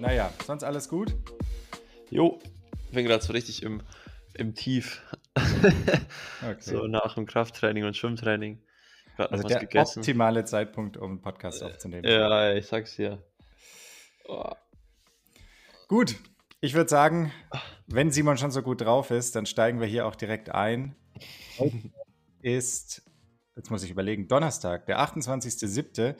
Naja, sonst alles gut? Jo, ich bin gerade so richtig im, im Tief. okay. So nach dem Krafttraining und Schwimmtraining. Gerade also der gegessen. optimale Zeitpunkt, um einen Podcast aufzunehmen. Ja, ich sag's dir. Oh. Gut, ich würde sagen, wenn Simon schon so gut drauf ist, dann steigen wir hier auch direkt ein. Heute ist, jetzt muss ich überlegen, Donnerstag, der 28.07.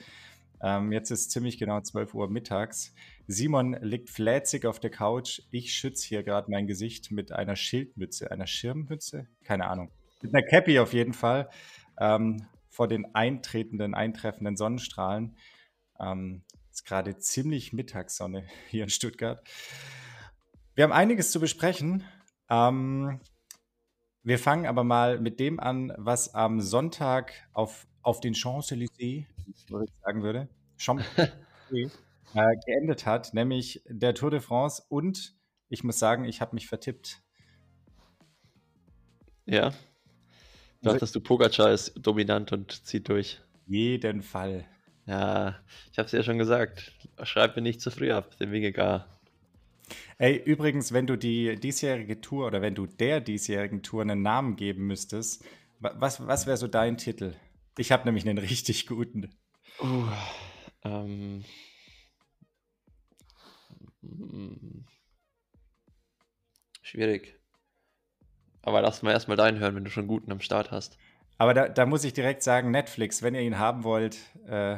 Ähm, jetzt ist ziemlich genau 12 Uhr mittags. Simon liegt fläzig auf der Couch. Ich schütze hier gerade mein Gesicht mit einer Schildmütze, einer Schirmmütze, keine Ahnung. Mit einer Cappy auf jeden Fall ähm, vor den eintretenden, eintreffenden Sonnenstrahlen. Ähm, ist gerade ziemlich Mittagssonne hier in Stuttgart. Wir haben einiges zu besprechen. Ähm, wir fangen aber mal mit dem an, was am Sonntag auf, auf den Champs-Élysées, was ich sagen würde, Champs-Élysées, äh, geendet hat, nämlich der Tour de France. Und ich muss sagen, ich habe mich vertippt. Ja. Dachtest du, Pogacar ist dominant und zieht durch. Jeden Fall. Ja, ich habe es ja schon gesagt. Schreib mir nicht zu früh ab, den Wingegar. Ey, übrigens, wenn du die diesjährige Tour oder wenn du der diesjährigen Tour einen Namen geben müsstest, was, was wäre so dein Titel? Ich habe nämlich einen richtig guten. Uh, ähm. Hm. Schwierig. Aber lass mal erstmal deinen hören, wenn du schon guten am Start hast. Aber da, da muss ich direkt sagen, Netflix, wenn ihr ihn haben wollt, äh,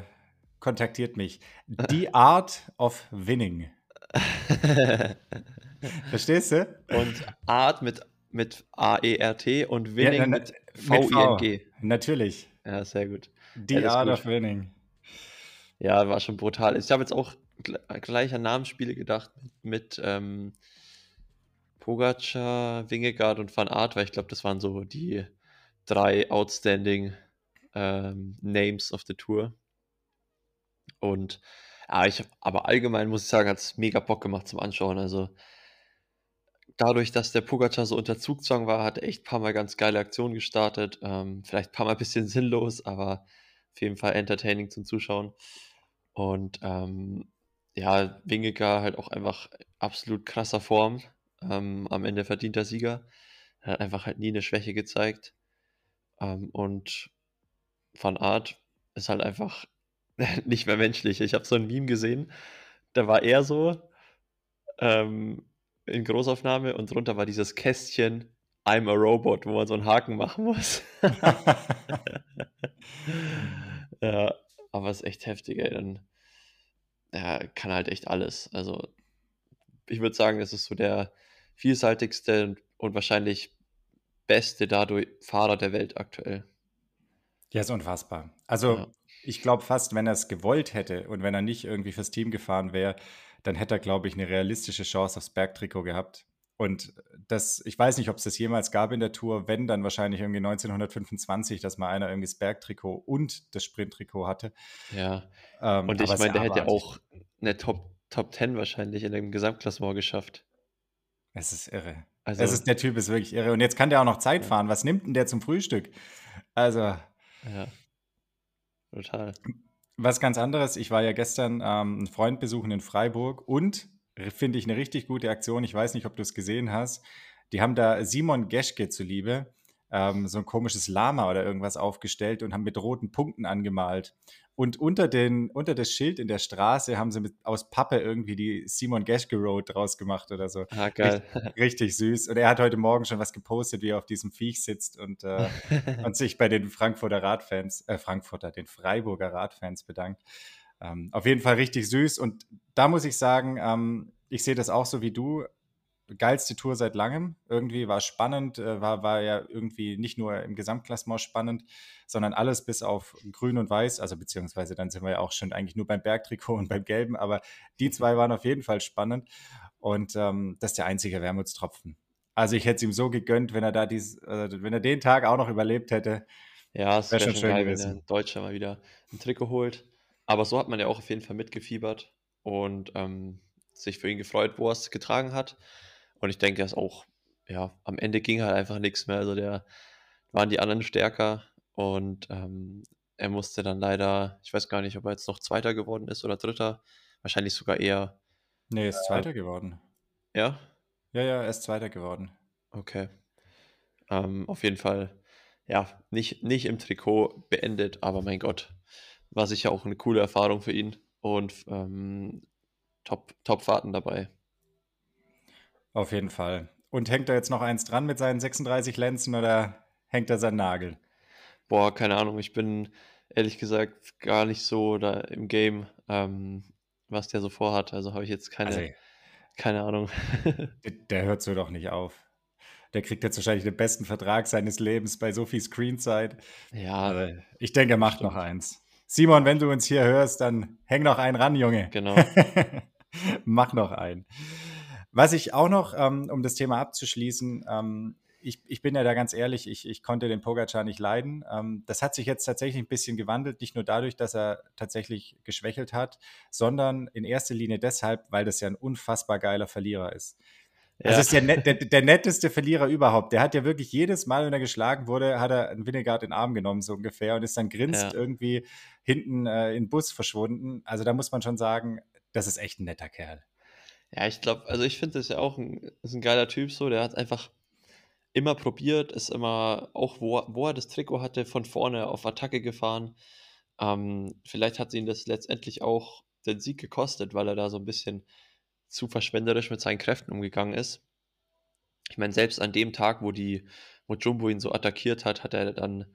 kontaktiert mich. The Art of Winning. Verstehst du? Und Art mit, mit A-E-R-T und Winning ja, na, mit V-I-N-G. Natürlich. Ja, sehr gut. The ja, Art gut. of Winning. Ja, war schon brutal. Ich habe jetzt auch gleich an Namensspiele gedacht mit, mit ähm, Pogacar, Wingegaard und Van Art, weil ich glaube, das waren so die drei outstanding ähm, Names of the Tour. Und ja, ich, aber allgemein muss ich sagen, hat es mega Bock gemacht zum Anschauen. Also dadurch, dass der Pogacar so unter Zugzwang war, hat er echt ein paar Mal ganz geile Aktionen gestartet. Ähm, vielleicht ein paar Mal ein bisschen sinnlos, aber auf jeden Fall entertaining zum Zuschauen. Und ähm, ja, Wingegar halt auch einfach absolut krasser Form. Ähm, am Ende verdienter Sieger. Er hat einfach halt nie eine Schwäche gezeigt. Ähm, und Van Art ist halt einfach nicht mehr menschlich. Ich habe so ein Meme gesehen, da war er so ähm, in Großaufnahme und drunter war dieses Kästchen I'm a Robot, wo man so einen Haken machen muss. ist echt heftig, ey. Dann ja, kann halt echt alles. Also, ich würde sagen, das ist so der vielseitigste und wahrscheinlich beste dadurch Fahrer der Welt aktuell. Ja, ist unfassbar. Also, ja. ich glaube fast, wenn er es gewollt hätte und wenn er nicht irgendwie fürs Team gefahren wäre, dann hätte er, glaube ich, eine realistische Chance aufs Bergtrikot gehabt. Und das, ich weiß nicht, ob es das jemals gab in der Tour, wenn dann wahrscheinlich irgendwie 1925, dass mal einer irgendwie das Bergtrikot und das Sprinttrikot hatte. Ja. Ähm, und ich meine, der hätte auch eine Top, Top 10 wahrscheinlich in dem Gesamtklassement geschafft. Es ist irre. Also, es ist, der Typ ist wirklich irre. Und jetzt kann der auch noch Zeit fahren. Was nimmt denn der zum Frühstück? Also. Ja. Total. Was ganz anderes. Ich war ja gestern ähm, einen Freund besuchen in Freiburg und finde ich eine richtig gute Aktion. Ich weiß nicht, ob du es gesehen hast. Die haben da Simon Geschke zuliebe ähm, so ein komisches Lama oder irgendwas aufgestellt und haben mit roten Punkten angemalt. Und unter, den, unter das Schild in der Straße haben sie mit, aus Pappe irgendwie die Simon Geschke Road draus gemacht oder so. Ah, geil. Richtig, richtig, süß. Und er hat heute Morgen schon was gepostet, wie er auf diesem Viech sitzt und, äh, und sich bei den Frankfurter Radfans, äh, Frankfurter, den Freiburger Radfans bedankt. Ähm, auf jeden Fall richtig süß. Und da muss ich sagen, ähm, ich sehe das auch so wie du geilste Tour seit langem. Irgendwie war spannend, äh, war, war ja irgendwie nicht nur im Gesamtklassement spannend, sondern alles bis auf Grün und Weiß. Also beziehungsweise dann sind wir ja auch schon eigentlich nur beim Bergtrikot und beim Gelben, aber die zwei waren auf jeden Fall spannend. Und ähm, das ist der einzige Wermutstropfen. Also ich hätte es ihm so gegönnt, wenn er da dies, äh, wenn er den Tag auch noch überlebt hätte. Ja, es wäre wär schon schön geil, gewesen. wenn ein Deutscher mal wieder ein Trikot holt. Aber so hat man ja auch auf jeden Fall mitgefiebert und ähm, sich für ihn gefreut, wo er es getragen hat. Und ich denke, dass auch, ja, am Ende ging halt einfach nichts mehr. Also der waren die anderen stärker und ähm, er musste dann leider, ich weiß gar nicht, ob er jetzt noch Zweiter geworden ist oder Dritter, wahrscheinlich sogar eher Nee, ist Zweiter geworden. Ja? Ja, ja, er ist Zweiter geworden. Okay. Ähm, auf jeden Fall, ja, nicht, nicht im Trikot beendet, aber mein Gott, war sicher auch eine coole Erfahrung für ihn und ähm, Top, Top-Fahrten dabei. Auf jeden Fall. Und hängt da jetzt noch eins dran mit seinen 36 Lenzen oder hängt er seinen Nagel? Boah, keine Ahnung. Ich bin ehrlich gesagt gar nicht so da im Game, ähm, was der so vorhat. Also habe ich jetzt keine, also, keine Ahnung. der, der hört so doch nicht auf. Der kriegt jetzt wahrscheinlich den besten Vertrag seines Lebens bei so viel Screenzeit. Ja. Aber ich denke, er macht stimmt. noch eins. Simon, wenn du uns hier hörst, dann häng noch einen ran, Junge. Genau. Mach noch einen. Was ich auch noch, ähm, um das Thema abzuschließen, ähm, ich, ich, bin ja da ganz ehrlich, ich, ich konnte den Pogacar nicht leiden. Ähm, das hat sich jetzt tatsächlich ein bisschen gewandelt, nicht nur dadurch, dass er tatsächlich geschwächelt hat, sondern in erster Linie deshalb, weil das ja ein unfassbar geiler Verlierer ist. Ja. Also ist der, der, der, netteste Verlierer überhaupt. Der hat ja wirklich jedes Mal, wenn er geschlagen wurde, hat er einen Winnegard in den Arm genommen, so ungefähr, und ist dann grinst ja. irgendwie hinten äh, in den Bus verschwunden. Also da muss man schon sagen, das ist echt ein netter Kerl. Ja, ich glaube, also ich finde das ja auch ein, ist ein geiler Typ so, der hat einfach immer probiert, ist immer, auch wo, wo er das Trikot hatte, von vorne auf Attacke gefahren. Ähm, vielleicht hat ihn das letztendlich auch den Sieg gekostet, weil er da so ein bisschen zu verschwenderisch mit seinen Kräften umgegangen ist. Ich meine, selbst an dem Tag, wo die, wo Jumbo ihn so attackiert hat, hat er dann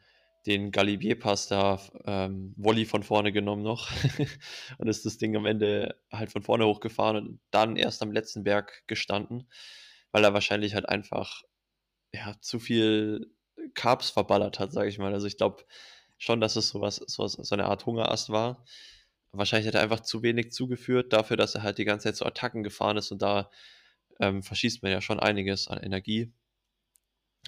den Galibier-Pass da ähm, Volley von vorne genommen noch und ist das Ding am Ende halt von vorne hochgefahren und dann erst am letzten Berg gestanden, weil er wahrscheinlich halt einfach ja, zu viel Carbs verballert hat, sage ich mal. Also ich glaube schon, dass es sowas, sowas, so eine Art Hungerast war. Wahrscheinlich hat er einfach zu wenig zugeführt dafür, dass er halt die ganze Zeit zu Attacken gefahren ist und da ähm, verschießt man ja schon einiges an Energie.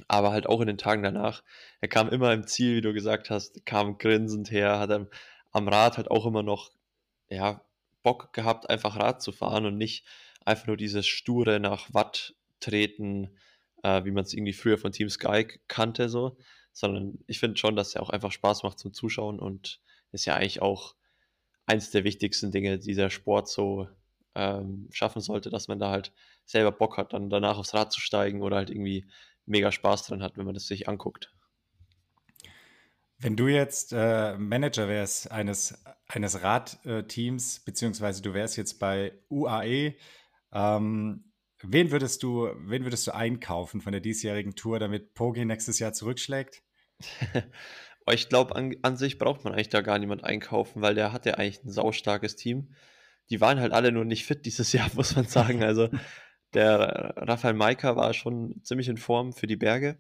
Aber halt auch in den Tagen danach, er kam immer im Ziel, wie du gesagt hast, kam grinsend her, hat am, am Rad halt auch immer noch, ja, Bock gehabt, einfach Rad zu fahren und nicht einfach nur dieses sture nach Watt treten, äh, wie man es irgendwie früher von Team Sky kannte, so, sondern ich finde schon, dass er auch einfach Spaß macht zum Zuschauen und ist ja eigentlich auch eins der wichtigsten Dinge, die der Sport so ähm, schaffen sollte, dass man da halt selber Bock hat, dann danach aufs Rad zu steigen oder halt irgendwie mega Spaß dran hat, wenn man das sich anguckt. Wenn du jetzt äh, Manager wärst eines, eines Radteams, beziehungsweise du wärst jetzt bei UAE, ähm, Wen würdest du, wen würdest du einkaufen von der diesjährigen Tour, damit Pogi nächstes Jahr zurückschlägt? ich glaube, an, an, sich braucht man eigentlich da gar niemand einkaufen, weil der hat ja eigentlich ein saustarkes Team. Die waren halt alle nur nicht fit dieses Jahr, muss man sagen. Also der Rafael Maika war schon ziemlich in Form für die Berge.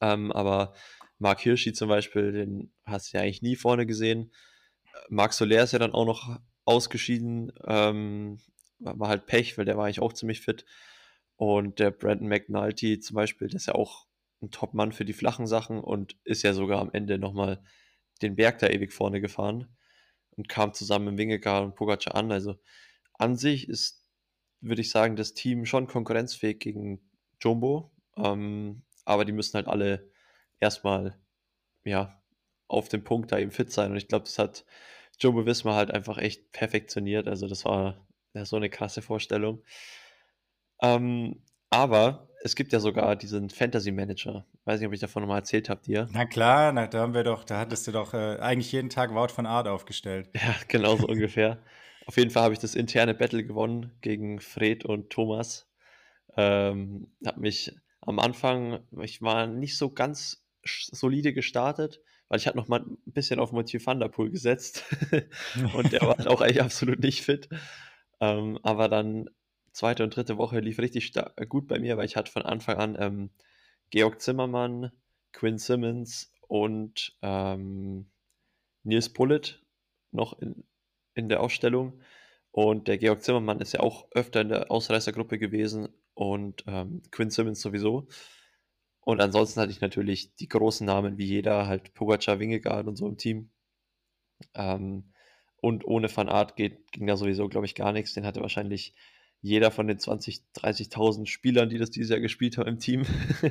Ähm, aber Mark Hirschi zum Beispiel, den hast du ja eigentlich nie vorne gesehen. Marc Soler ist ja dann auch noch ausgeschieden. Ähm, war halt Pech, weil der war eigentlich auch ziemlich fit. Und der Brandon McNulty zum Beispiel, der ist ja auch ein Top-Mann für die flachen Sachen und ist ja sogar am Ende nochmal den Berg da ewig vorne gefahren und kam zusammen mit Wingegaard und Pogacar an. Also an sich ist, würde ich sagen, das Team schon konkurrenzfähig gegen Jumbo. Ähm, aber die müssen halt alle erstmal ja, auf dem Punkt da eben fit sein. Und ich glaube, das hat Jumbo Wismar halt einfach echt perfektioniert. Also das war ja, so eine krasse Vorstellung. Ähm, aber es gibt ja sogar diesen Fantasy Manager. Weiß nicht, ob ich davon nochmal erzählt habe dir. Na klar, na, da haben wir doch, da hattest du doch äh, eigentlich jeden Tag Wout von Art aufgestellt. Ja, genau so ungefähr. Auf jeden Fall habe ich das interne Battle gewonnen gegen Fred und Thomas. Ähm, habe mich am Anfang, ich war nicht so ganz solide gestartet, weil ich hatte noch mal ein bisschen auf Mathieu van der Poel gesetzt und der war auch eigentlich absolut nicht fit. Ähm, aber dann zweite und dritte Woche lief richtig gut bei mir, weil ich hatte von Anfang an ähm, Georg Zimmermann, Quinn Simmons und ähm, Nils Pullet noch in, in der Ausstellung. Und der Georg Zimmermann ist ja auch öfter in der Ausreißergruppe gewesen und ähm, Quinn Simmons sowieso. Und ansonsten hatte ich natürlich die großen Namen wie jeder, halt Pogacar, Wingegaard und so im Team. Ähm, und ohne Van Art geht, ging da sowieso, glaube ich, gar nichts. Den hatte wahrscheinlich jeder von den 20.000, 30.000 Spielern, die das dieses Jahr gespielt haben im Team.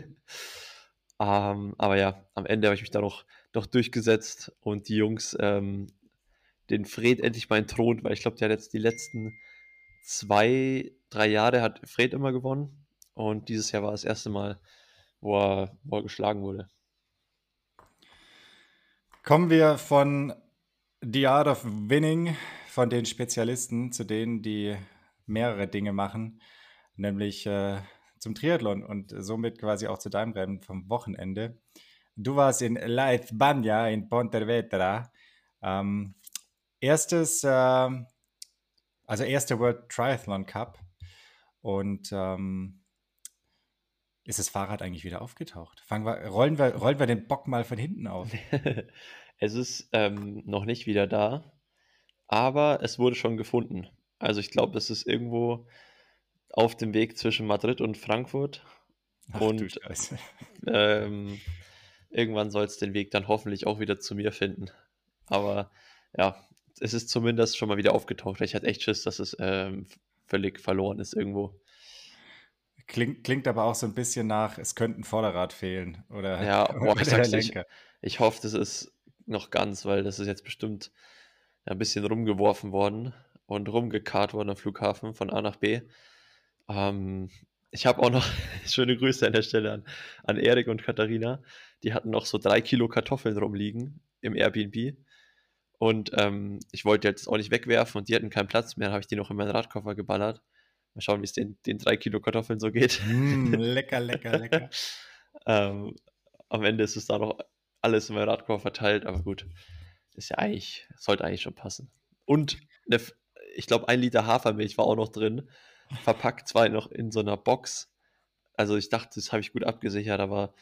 ähm, aber ja, am Ende habe ich mich da noch, noch durchgesetzt und die Jungs ähm, den Fred endlich mal entthront, weil ich glaube, der hat jetzt die letzten zwei, drei Jahre hat Fred immer gewonnen und dieses Jahr war das erste Mal, wo er, wo er geschlagen wurde. Kommen wir von The Art of Winning, von den Spezialisten zu denen, die mehrere Dinge machen, nämlich äh, zum Triathlon und somit quasi auch zu deinem Rennen vom Wochenende. Du warst in La España in Pontevedra. Ähm, erstes, äh, also erster World Triathlon Cup. Und ähm, ist das Fahrrad eigentlich wieder aufgetaucht? Fangen wir, rollen, wir, rollen wir den Bock mal von hinten auf. es ist ähm, noch nicht wieder da, aber es wurde schon gefunden. Also ich glaube, es ist irgendwo auf dem Weg zwischen Madrid und Frankfurt. Ach, und ähm, irgendwann soll es den Weg dann hoffentlich auch wieder zu mir finden. Aber ja, es ist zumindest schon mal wieder aufgetaucht. Ich hatte echt Schiss, dass es ähm, völlig verloren ist irgendwo. Klingt, klingt aber auch so ein bisschen nach, es könnte ein Vorderrad fehlen. Oder, ja, boah, ich, sag's, ich, ich hoffe, das ist noch ganz, weil das ist jetzt bestimmt ein bisschen rumgeworfen worden und rumgekarrt worden am Flughafen von A nach B. Ähm, ich habe auch noch schöne Grüße an der Stelle an, an Erik und Katharina. Die hatten noch so drei Kilo Kartoffeln rumliegen im Airbnb. Und ähm, ich wollte jetzt auch nicht wegwerfen und die hatten keinen Platz mehr. Habe ich die noch in meinen Radkoffer geballert. Mal schauen, wie es den, den drei Kilo Kartoffeln so geht. Mm, lecker, lecker, lecker. ähm, am Ende ist es da noch alles in meinem Radkoffer verteilt, aber gut. Ist ja eigentlich, sollte eigentlich schon passen. Und eine, ich glaube, ein Liter Hafermilch war auch noch drin. Verpackt zwar noch in so einer Box. Also ich dachte, das habe ich gut abgesichert, aber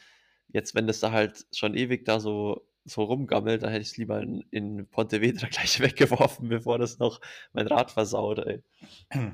jetzt, wenn das da halt schon ewig da so, so rumgammelt, dann hätte ich es lieber in, in Pontevedra gleich weggeworfen, bevor das noch mein Rad versaut, ey.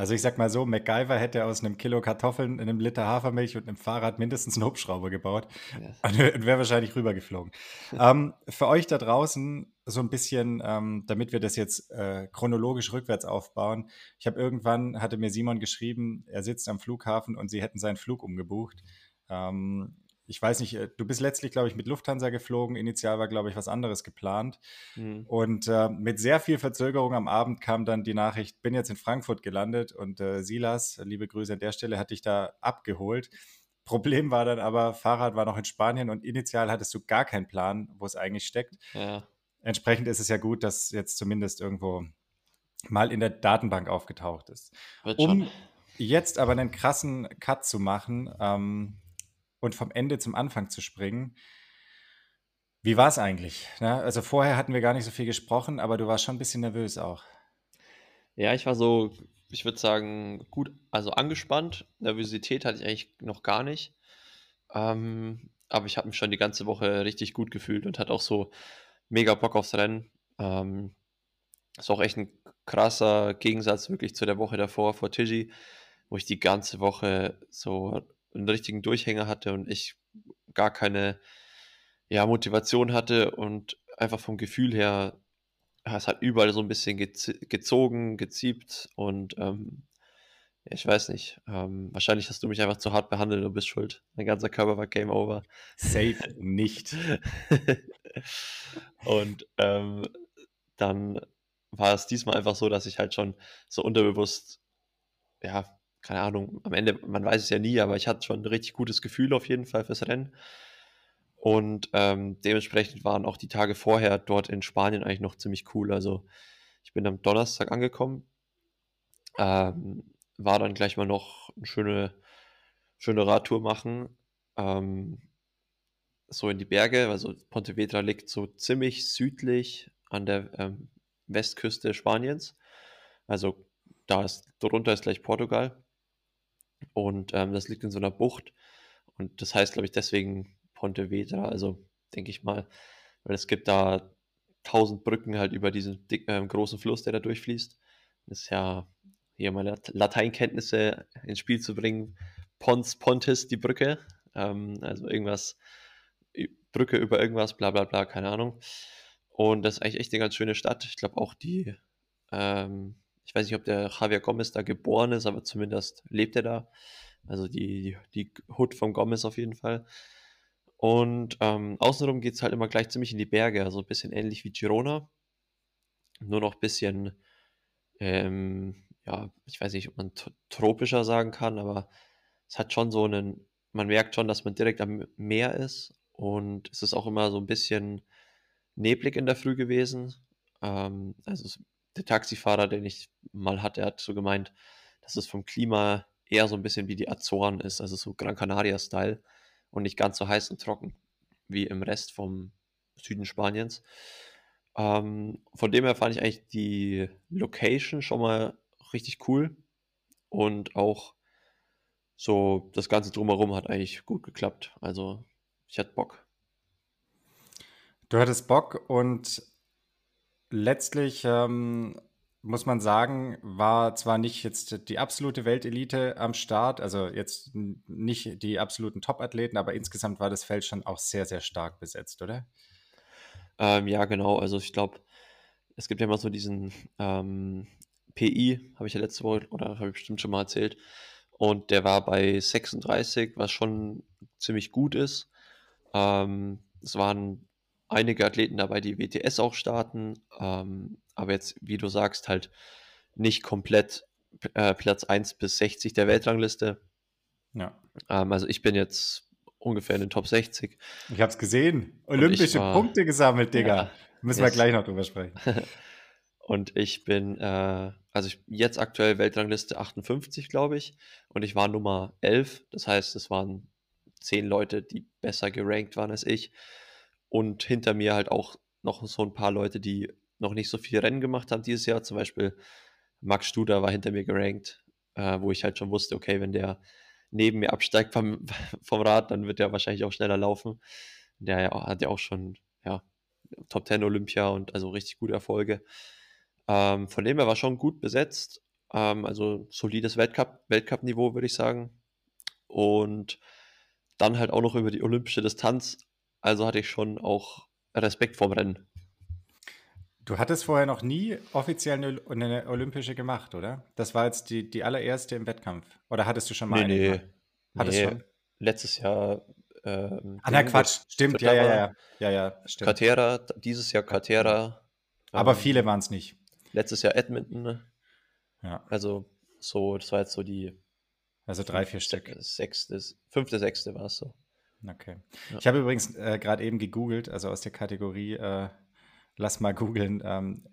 Also ich sag mal so, MacGyver hätte aus einem Kilo Kartoffeln, einem Liter Hafermilch und einem Fahrrad mindestens einen Hubschrauber gebaut yes. und wäre wahrscheinlich rübergeflogen. ähm, für euch da draußen so ein bisschen, ähm, damit wir das jetzt äh, chronologisch rückwärts aufbauen. Ich habe irgendwann, hatte mir Simon geschrieben, er sitzt am Flughafen und sie hätten seinen Flug umgebucht. Ähm, ich weiß nicht, äh, du bist letztlich, glaube ich, mit Lufthansa geflogen. Initial war, glaube ich, was anderes geplant. Mhm. Und äh, mit sehr viel Verzögerung am Abend kam dann die Nachricht, bin jetzt in Frankfurt gelandet und äh, Silas, liebe Grüße an der Stelle, hat dich da abgeholt. Problem war dann aber, Fahrrad war noch in Spanien und initial hattest du gar keinen Plan, wo es eigentlich steckt. Ja. Entsprechend ist es ja gut, dass jetzt zumindest irgendwo mal in der Datenbank aufgetaucht ist. um jetzt aber einen krassen Cut zu machen, ähm, und vom Ende zum Anfang zu springen. Wie war es eigentlich? Ne? Also vorher hatten wir gar nicht so viel gesprochen, aber du warst schon ein bisschen nervös auch. Ja, ich war so, ich würde sagen, gut, also angespannt. Nervosität hatte ich eigentlich noch gar nicht. Ähm, aber ich habe mich schon die ganze Woche richtig gut gefühlt und hatte auch so mega Bock aufs Rennen. Ähm, ist auch echt ein krasser Gegensatz wirklich zu der Woche davor vor Tiji, wo ich die ganze Woche so einen richtigen Durchhänger hatte und ich gar keine ja, Motivation hatte und einfach vom Gefühl her, es hat überall so ein bisschen gezogen, geziebt und ähm, ich weiß nicht, ähm, wahrscheinlich hast du mich einfach zu hart behandelt und bist schuld. Mein ganzer Körper war Game Over. Safe nicht. und ähm, dann war es diesmal einfach so, dass ich halt schon so unterbewusst, ja, keine Ahnung, am Ende, man weiß es ja nie, aber ich hatte schon ein richtig gutes Gefühl auf jeden Fall fürs Rennen. Und ähm, dementsprechend waren auch die Tage vorher dort in Spanien eigentlich noch ziemlich cool. Also ich bin am Donnerstag angekommen, ähm, war dann gleich mal noch eine schöne, schöne Radtour machen. Ähm, so in die Berge, also Pontevedra liegt so ziemlich südlich an der ähm, Westküste Spaniens. Also da ist, darunter ist gleich Portugal. Und ähm, das liegt in so einer Bucht. Und das heißt, glaube ich, deswegen Pontevedra, also denke ich mal, weil es gibt da tausend Brücken halt über diesen dick, äh, großen Fluss, der da durchfließt. Das ist ja hier meine Lateinkenntnisse ins Spiel zu bringen. Pons, Pontis, die Brücke. Ähm, also irgendwas, Brücke über irgendwas, bla bla bla, keine Ahnung. Und das ist eigentlich echt eine ganz schöne Stadt. Ich glaube auch die, ähm, ich weiß nicht, ob der Javier Gomez da geboren ist, aber zumindest lebt er da. Also die, die, Hood von Gomez auf jeden Fall. Und ähm, außenrum geht es halt immer gleich ziemlich in die Berge, also ein bisschen ähnlich wie Girona. Nur noch ein bisschen, ähm, ja, ich weiß nicht, ob man tropischer sagen kann, aber es hat schon so einen, man merkt schon, dass man direkt am Meer ist und es ist auch immer so ein bisschen neblig in der Früh gewesen. Ähm, also der Taxifahrer, den ich mal hatte, hat so gemeint, dass es vom Klima eher so ein bisschen wie die Azoren ist, also so Gran Canaria-Style und nicht ganz so heiß und trocken wie im Rest vom Süden Spaniens. Ähm, von dem her fand ich eigentlich die Location schon mal richtig cool und auch so das Ganze drumherum hat eigentlich gut geklappt. Also ich hatte Bock. Du hattest Bock und letztlich ähm, muss man sagen, war zwar nicht jetzt die absolute Weltelite am Start, also jetzt nicht die absoluten Top-Athleten, aber insgesamt war das Feld schon auch sehr, sehr stark besetzt, oder? Ähm, ja, genau. Also ich glaube, es gibt ja immer so diesen ähm, PI, habe ich ja letzte Woche oder habe ich bestimmt schon mal erzählt. Und der war bei 36, was schon ziemlich gut ist. Ähm, es waren einige Athleten dabei, die WTS auch starten, ähm, aber jetzt, wie du sagst, halt nicht komplett äh, Platz 1 bis 60 der Weltrangliste. Ja. Ähm, also ich bin jetzt ungefähr in den Top 60. Ich habe es gesehen. Olympische war, Punkte gesammelt, Digga. Ja, Müssen yes. wir gleich noch drüber sprechen. und ich bin, äh, also ich, jetzt aktuell Weltrangliste 58, glaube ich. Und ich war Nummer 11. Das heißt, es waren zehn Leute, die besser gerankt waren als ich. Und hinter mir halt auch noch so ein paar Leute, die noch nicht so viel Rennen gemacht haben dieses Jahr. Zum Beispiel Max Studer war hinter mir gerankt, äh, wo ich halt schon wusste, okay, wenn der neben mir absteigt vom, vom Rad, dann wird er wahrscheinlich auch schneller laufen. Der hat ja auch schon ja, Top 10 Olympia und also richtig gute Erfolge. Ähm, von dem her war schon gut besetzt. Ähm, also solides Weltcup, Weltcup-Niveau, würde ich sagen. Und dann halt auch noch über die olympische Distanz. Also hatte ich schon auch Respekt vorm Rennen. Du hattest vorher noch nie offiziell eine, eine, olympische gemacht, oder? Das war jetzt die, die allererste im Wettkampf. Oder hattest du schon mal nee, eine? Nee, hattest nee. schon? Letztes Jahr. Ähm, ah, na Quatsch, stimmt, ja, ja, ja, ja, ja, stimmt. Katera, dieses Jahr Katera. Aber ähm, viele waren es nicht. Letztes Jahr Edmonton. Ne? Ja. Also so, das war jetzt so die. Also drei, vier Stück. Sechste, fünfte, sechste war es so. Okay. Ja. Ich habe übrigens äh, gerade eben gegoogelt, also aus der Kategorie äh, lass mal googeln. Ähm,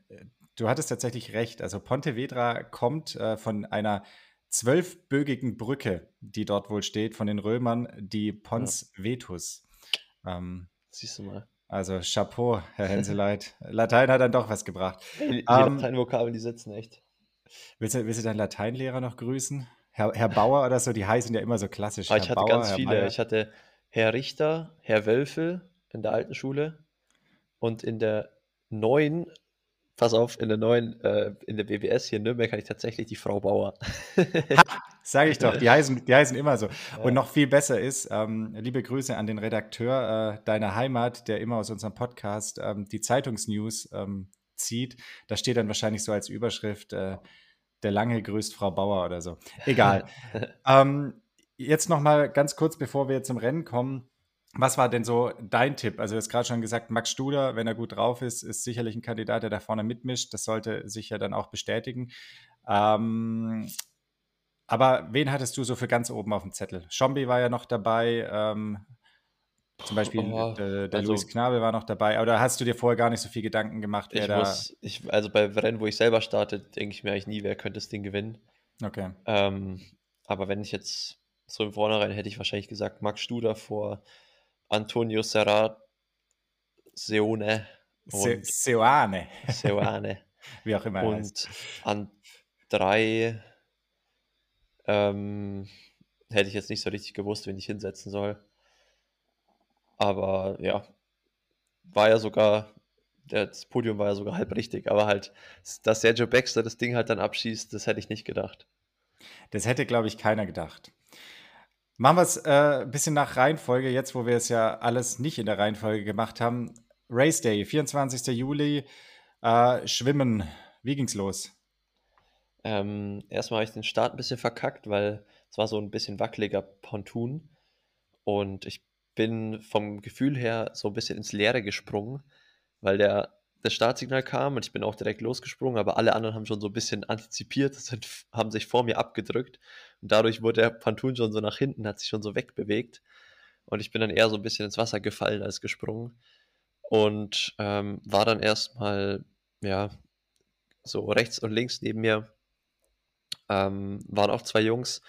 du hattest tatsächlich recht. Also Pontevedra kommt äh, von einer zwölfbögigen Brücke, die dort wohl steht, von den Römern, die Pons ja. Vetus. Ähm, Siehst du mal. Also Chapeau, Herr Henseleit. Latein hat dann doch was gebracht. Die, die ähm, Lateinvokabeln, die sitzen echt. Willst du, willst du deinen Lateinlehrer noch grüßen? Herr, Herr Bauer oder so, die heißen ja immer so klassisch. Ah, ich hatte Bauer, ganz Herr viele. Ich hatte Herr Richter, Herr Wölfel in der alten Schule und in der neuen, pass auf, in der neuen, äh, in der BWS hier in Nürnberg hatte ich tatsächlich die Frau Bauer. Sage ich doch, die heißen, die heißen immer so. Ja. Und noch viel besser ist, ähm, liebe Grüße an den Redakteur äh, deiner Heimat, der immer aus unserem Podcast ähm, die Zeitungsnews ähm, zieht. Da steht dann wahrscheinlich so als Überschrift, äh, der lange grüßt Frau Bauer oder so. Egal. ähm, jetzt noch mal ganz kurz, bevor wir zum Rennen kommen. Was war denn so dein Tipp? Also, du hast gerade schon gesagt, Max Studer, wenn er gut drauf ist, ist sicherlich ein Kandidat, der da vorne mitmischt. Das sollte sich ja dann auch bestätigen. Ähm, aber wen hattest du so für ganz oben auf dem Zettel? Schombi war ja noch dabei. Ähm, zum Beispiel oh, der, der also, Luis Knabel war noch dabei. Oder hast du dir vorher gar nicht so viel Gedanken gemacht, wer da. Muss, ich, also bei Rennen, wo ich selber starte, denke ich mir eigentlich nie, wer könnte das Ding gewinnen. Okay. Ähm, aber wenn ich jetzt so im Vornherein hätte ich wahrscheinlich gesagt, Max Studer vor Antonio Serrat, Seone. Se Seoane. Seoane. Wie auch immer. Und heißt. an drei ähm, hätte ich jetzt nicht so richtig gewusst, wen ich hinsetzen soll. Aber ja, war ja sogar, das Podium war ja sogar halb richtig, aber halt, dass Sergio Baxter das Ding halt dann abschießt, das hätte ich nicht gedacht. Das hätte, glaube ich, keiner gedacht. Machen wir es äh, ein bisschen nach Reihenfolge, jetzt wo wir es ja alles nicht in der Reihenfolge gemacht haben. Race Day, 24. Juli, äh, Schwimmen. Wie ging's los? Ähm, erstmal habe ich den Start ein bisschen verkackt, weil es war so ein bisschen wackeliger Pontoon. Und ich bin vom Gefühl her so ein bisschen ins Leere gesprungen, weil der das Startsignal kam und ich bin auch direkt losgesprungen, aber alle anderen haben schon so ein bisschen antizipiert, sind, haben sich vor mir abgedrückt und dadurch wurde der Pantun schon so nach hinten, hat sich schon so wegbewegt. Und ich bin dann eher so ein bisschen ins Wasser gefallen als gesprungen. Und ähm, war dann erstmal, ja, so rechts und links neben mir. Ähm, waren auch zwei Jungs,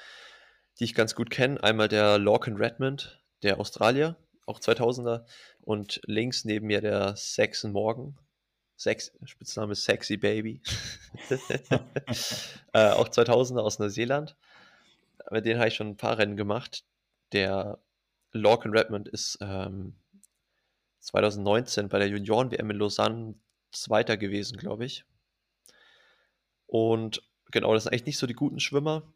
die ich ganz gut kenne. Einmal der Lorcan Redmond, der Australier, auch 2000er, und links neben mir der Saxon Morgan, Sex, Spitzname Sexy Baby, äh, auch 2000er aus Neuseeland. Mit denen habe ich schon ein paar Rennen gemacht. Der Lorcan Redmond ist ähm, 2019 bei der Junioren-WM in Lausanne Zweiter gewesen, glaube ich. Und genau, das sind eigentlich nicht so die guten Schwimmer.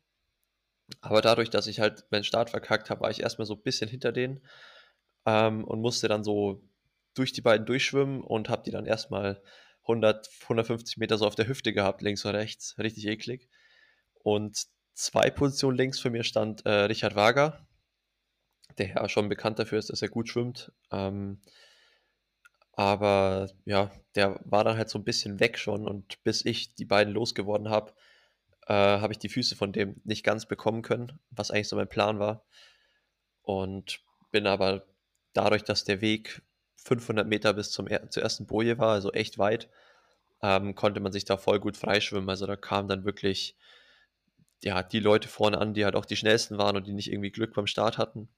Aber dadurch, dass ich halt meinen Start verkackt habe, war ich erstmal so ein bisschen hinter denen ähm, und musste dann so durch die beiden durchschwimmen und habe die dann erstmal 100, 150 Meter so auf der Hüfte gehabt, links und rechts. Richtig eklig. Und zwei Positionen links für mir stand äh, Richard Wager, der ja schon bekannt dafür ist, dass er gut schwimmt. Ähm, aber ja, der war dann halt so ein bisschen weg schon und bis ich die beiden losgeworden habe, äh, habe ich die Füße von dem nicht ganz bekommen können, was eigentlich so mein Plan war. Und bin aber dadurch, dass der Weg 500 Meter bis zum er zur ersten Boje war, also echt weit, ähm, konnte man sich da voll gut freischwimmen. Also da kamen dann wirklich ja, die Leute vorne an, die halt auch die schnellsten waren und die nicht irgendwie Glück beim Start hatten.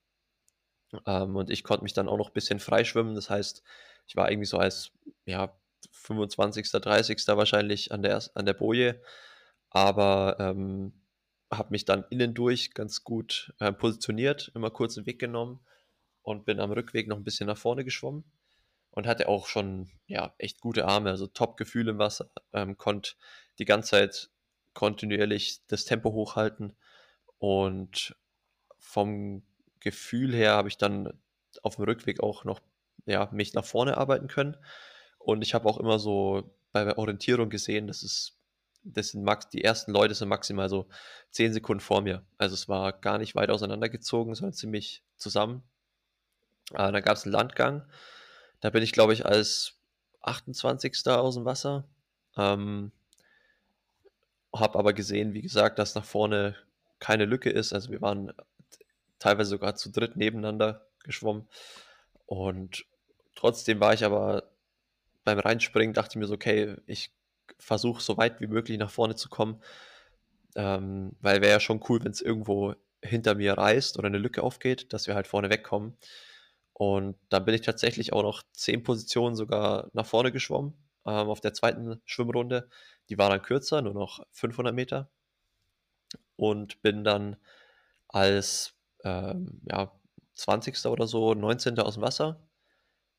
Ähm, und ich konnte mich dann auch noch ein bisschen freischwimmen. Das heißt, ich war irgendwie so als ja, 25., 30. wahrscheinlich an der, an der Boje aber ähm, habe mich dann innen durch ganz gut äh, positioniert, immer kurz den Weg genommen und bin am Rückweg noch ein bisschen nach vorne geschwommen und hatte auch schon ja echt gute Arme, also Top-Gefühl im Wasser, ähm, konnte die ganze Zeit kontinuierlich das Tempo hochhalten und vom Gefühl her habe ich dann auf dem Rückweg auch noch ja, mich nach vorne arbeiten können und ich habe auch immer so bei der Orientierung gesehen, dass es das sind max, die ersten Leute sind maximal so zehn Sekunden vor mir. Also es war gar nicht weit auseinandergezogen, sondern ziemlich zusammen. Äh, da gab es einen Landgang. Da bin ich, glaube ich, als 28. aus dem Wasser. Ähm, habe aber gesehen, wie gesagt, dass nach vorne keine Lücke ist. Also wir waren teilweise sogar zu dritt nebeneinander geschwommen. Und trotzdem war ich aber beim Reinspringen, dachte ich mir so, okay, ich versuche so weit wie möglich nach vorne zu kommen. Ähm, weil wäre ja schon cool, wenn es irgendwo hinter mir reißt oder eine Lücke aufgeht, dass wir halt vorne wegkommen. Und dann bin ich tatsächlich auch noch zehn Positionen sogar nach vorne geschwommen ähm, auf der zweiten Schwimmrunde. Die war dann kürzer, nur noch 500 Meter. Und bin dann als ähm, ja, 20. oder so, 19. aus dem Wasser.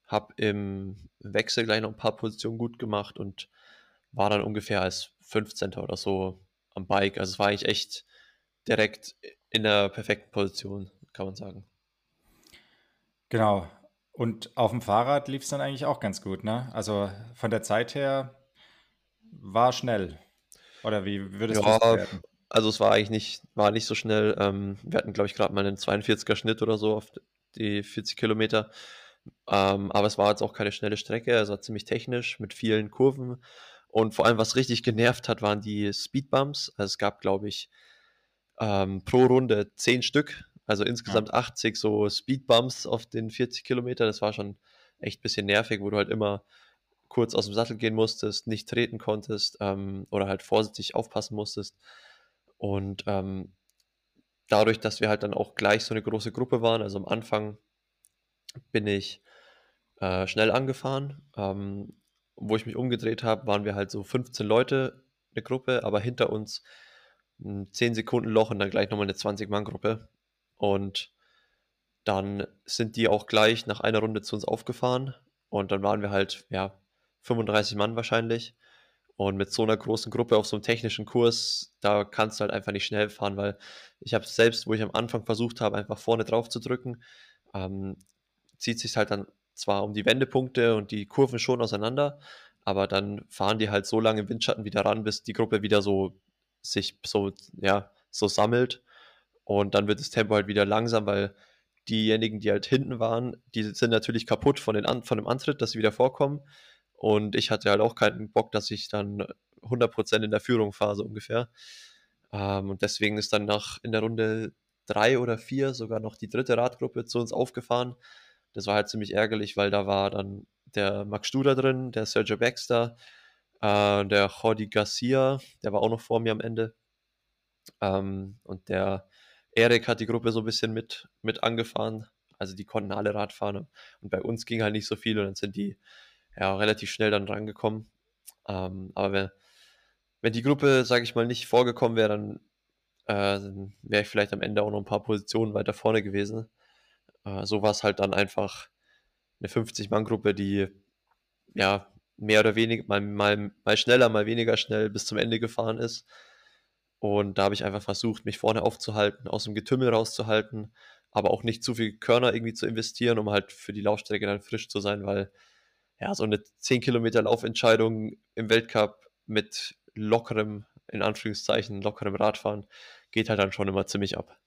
Hab im Wechsel gleich noch ein paar Positionen gut gemacht und war dann ungefähr als 15. oder so am Bike. Also es war eigentlich echt direkt in der perfekten Position, kann man sagen. Genau. Und auf dem Fahrrad lief es dann eigentlich auch ganz gut, ne? Also von der Zeit her war schnell. Oder wie würdest ja, du es bewerten? Also es war eigentlich nicht, war nicht so schnell. Ähm, wir hatten, glaube ich, gerade mal einen 42er Schnitt oder so auf die 40 Kilometer. Ähm, aber es war jetzt auch keine schnelle Strecke, also ziemlich technisch mit vielen Kurven. Und vor allem, was richtig genervt hat, waren die Speedbumps. Also es gab, glaube ich, ähm, pro Runde 10 Stück, also insgesamt ja. 80 so Speedbumps auf den 40 Kilometer. Das war schon echt ein bisschen nervig, wo du halt immer kurz aus dem Sattel gehen musstest, nicht treten konntest ähm, oder halt vorsichtig aufpassen musstest. Und ähm, dadurch, dass wir halt dann auch gleich so eine große Gruppe waren, also am Anfang bin ich äh, schnell angefahren. Ähm, wo ich mich umgedreht habe, waren wir halt so 15 Leute, eine Gruppe, aber hinter uns ein 10 Sekunden Loch und dann gleich nochmal eine 20-Mann-Gruppe. Und dann sind die auch gleich nach einer Runde zu uns aufgefahren und dann waren wir halt, ja, 35 Mann wahrscheinlich. Und mit so einer großen Gruppe auf so einem technischen Kurs, da kannst du halt einfach nicht schnell fahren, weil ich habe selbst, wo ich am Anfang versucht habe, einfach vorne drauf zu drücken, ähm, zieht sich halt dann zwar um die Wendepunkte und die Kurven schon auseinander, aber dann fahren die halt so lange im Windschatten wieder ran, bis die Gruppe wieder so sich so, ja, so sammelt. Und dann wird das Tempo halt wieder langsam, weil diejenigen, die halt hinten waren, die sind natürlich kaputt von, den, von dem Antritt, dass sie wieder vorkommen. Und ich hatte halt auch keinen Bock, dass ich dann 100% in der Führung fahre, so ungefähr. Ähm, und deswegen ist dann nach in der Runde drei oder vier sogar noch die dritte Radgruppe zu uns aufgefahren. Das war halt ziemlich ärgerlich, weil da war dann der Max Studer drin, der Sergio Baxter, äh, der Jordi Garcia, der war auch noch vor mir am Ende. Ähm, und der Erik hat die Gruppe so ein bisschen mit, mit angefahren. Also die konnten alle Rad fahren. Und bei uns ging halt nicht so viel und dann sind die ja relativ schnell dann rangekommen. Ähm, aber wenn, wenn die Gruppe, sage ich mal, nicht vorgekommen wäre, dann äh, wäre ich vielleicht am Ende auch noch ein paar Positionen weiter vorne gewesen. Äh, so war es halt dann einfach eine 50-Mann-Gruppe, die ja mehr oder weniger mal, mal, mal schneller, mal weniger schnell bis zum Ende gefahren ist. Und da habe ich einfach versucht, mich vorne aufzuhalten, aus dem Getümmel rauszuhalten, aber auch nicht zu viel Körner irgendwie zu investieren, um halt für die Laufstrecke dann frisch zu sein, weil ja, so eine 10 Kilometer Laufentscheidung im Weltcup mit lockerem, in Anführungszeichen, lockerem Radfahren geht halt dann schon immer ziemlich ab.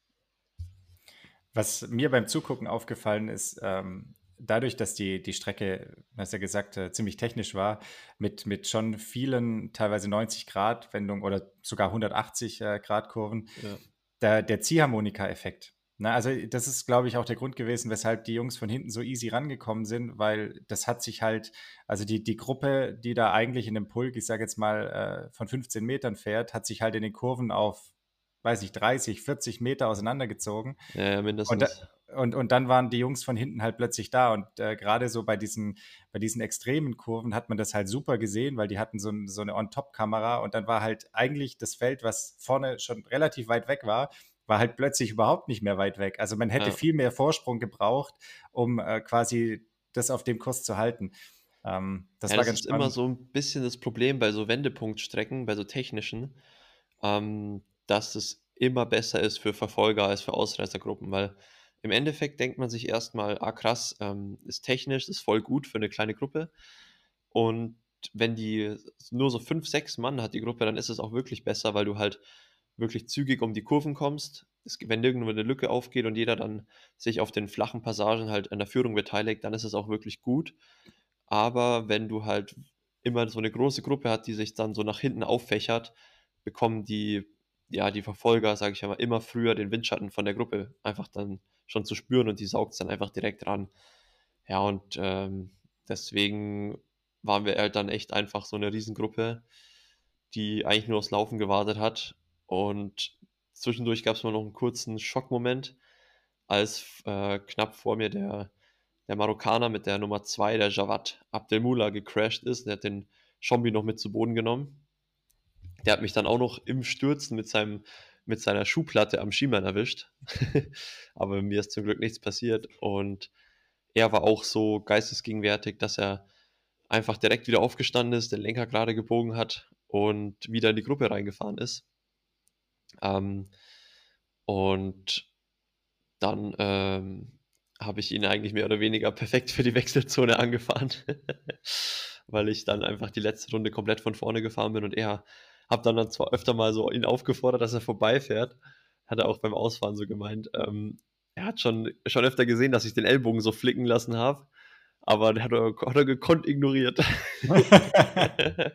Was mir beim Zugucken aufgefallen ist, ähm, dadurch, dass die, die Strecke, hast ja gesagt, äh, ziemlich technisch war, mit, mit schon vielen teilweise 90 Grad Wendungen oder sogar 180 äh, Grad Kurven, ja. der, der Ziehharmonika-Effekt. Na, also das ist, glaube ich, auch der Grund gewesen, weshalb die Jungs von hinten so easy rangekommen sind, weil das hat sich halt, also die, die Gruppe, die da eigentlich in dem Pulk, ich sage jetzt mal, äh, von 15 Metern fährt, hat sich halt in den Kurven auf, weiß ich, 30, 40 Meter auseinandergezogen. Ja, mindestens. Und, da, und, und dann waren die Jungs von hinten halt plötzlich da. Und äh, gerade so bei diesen, bei diesen extremen Kurven hat man das halt super gesehen, weil die hatten so, so eine On-Top-Kamera und dann war halt eigentlich das Feld, was vorne schon relativ weit weg war, war halt plötzlich überhaupt nicht mehr weit weg. Also man hätte ja. viel mehr Vorsprung gebraucht, um äh, quasi das auf dem Kurs zu halten. Ähm, das ja, war das ganz ist spannend. immer so ein bisschen das Problem bei so Wendepunktstrecken, bei so technischen, ähm, dass es immer besser ist für Verfolger als für Ausreißergruppen, weil im Endeffekt denkt man sich erstmal, ah krass, ähm, ist technisch, ist voll gut für eine kleine Gruppe. Und wenn die nur so fünf, sechs Mann hat die Gruppe, dann ist es auch wirklich besser, weil du halt wirklich zügig um die Kurven kommst. Es, wenn nirgendwo eine Lücke aufgeht und jeder dann sich auf den flachen Passagen halt an der Führung beteiligt, dann ist es auch wirklich gut. Aber wenn du halt immer so eine große Gruppe hast, die sich dann so nach hinten auffächert, bekommen die, ja, die Verfolger, sage ich einmal, immer früher den Windschatten von der Gruppe einfach dann schon zu spüren und die saugt es dann einfach direkt ran. Ja, und ähm, deswegen waren wir halt dann echt einfach so eine Riesengruppe, die eigentlich nur aufs Laufen gewartet hat und zwischendurch gab es mal noch einen kurzen Schockmoment, als äh, knapp vor mir der, der Marokkaner mit der Nummer 2, der Javad Abdelmula, gecrashed ist. Der hat den Schombi noch mit zu Boden genommen. Der hat mich dann auch noch im Stürzen mit, seinem, mit seiner Schuhplatte am Schiemann erwischt. Aber mir ist zum Glück nichts passiert. Und er war auch so geistesgegenwärtig, dass er einfach direkt wieder aufgestanden ist, den Lenker gerade gebogen hat und wieder in die Gruppe reingefahren ist. Ähm, und dann ähm, habe ich ihn eigentlich mehr oder weniger perfekt für die Wechselzone angefahren, weil ich dann einfach die letzte Runde komplett von vorne gefahren bin und er habe dann, dann zwar öfter mal so ihn aufgefordert, dass er vorbeifährt, hat er auch beim Ausfahren so gemeint. Ähm, er hat schon, schon öfter gesehen, dass ich den Ellbogen so flicken lassen habe, aber der hat er, hat er gekonnt ignoriert.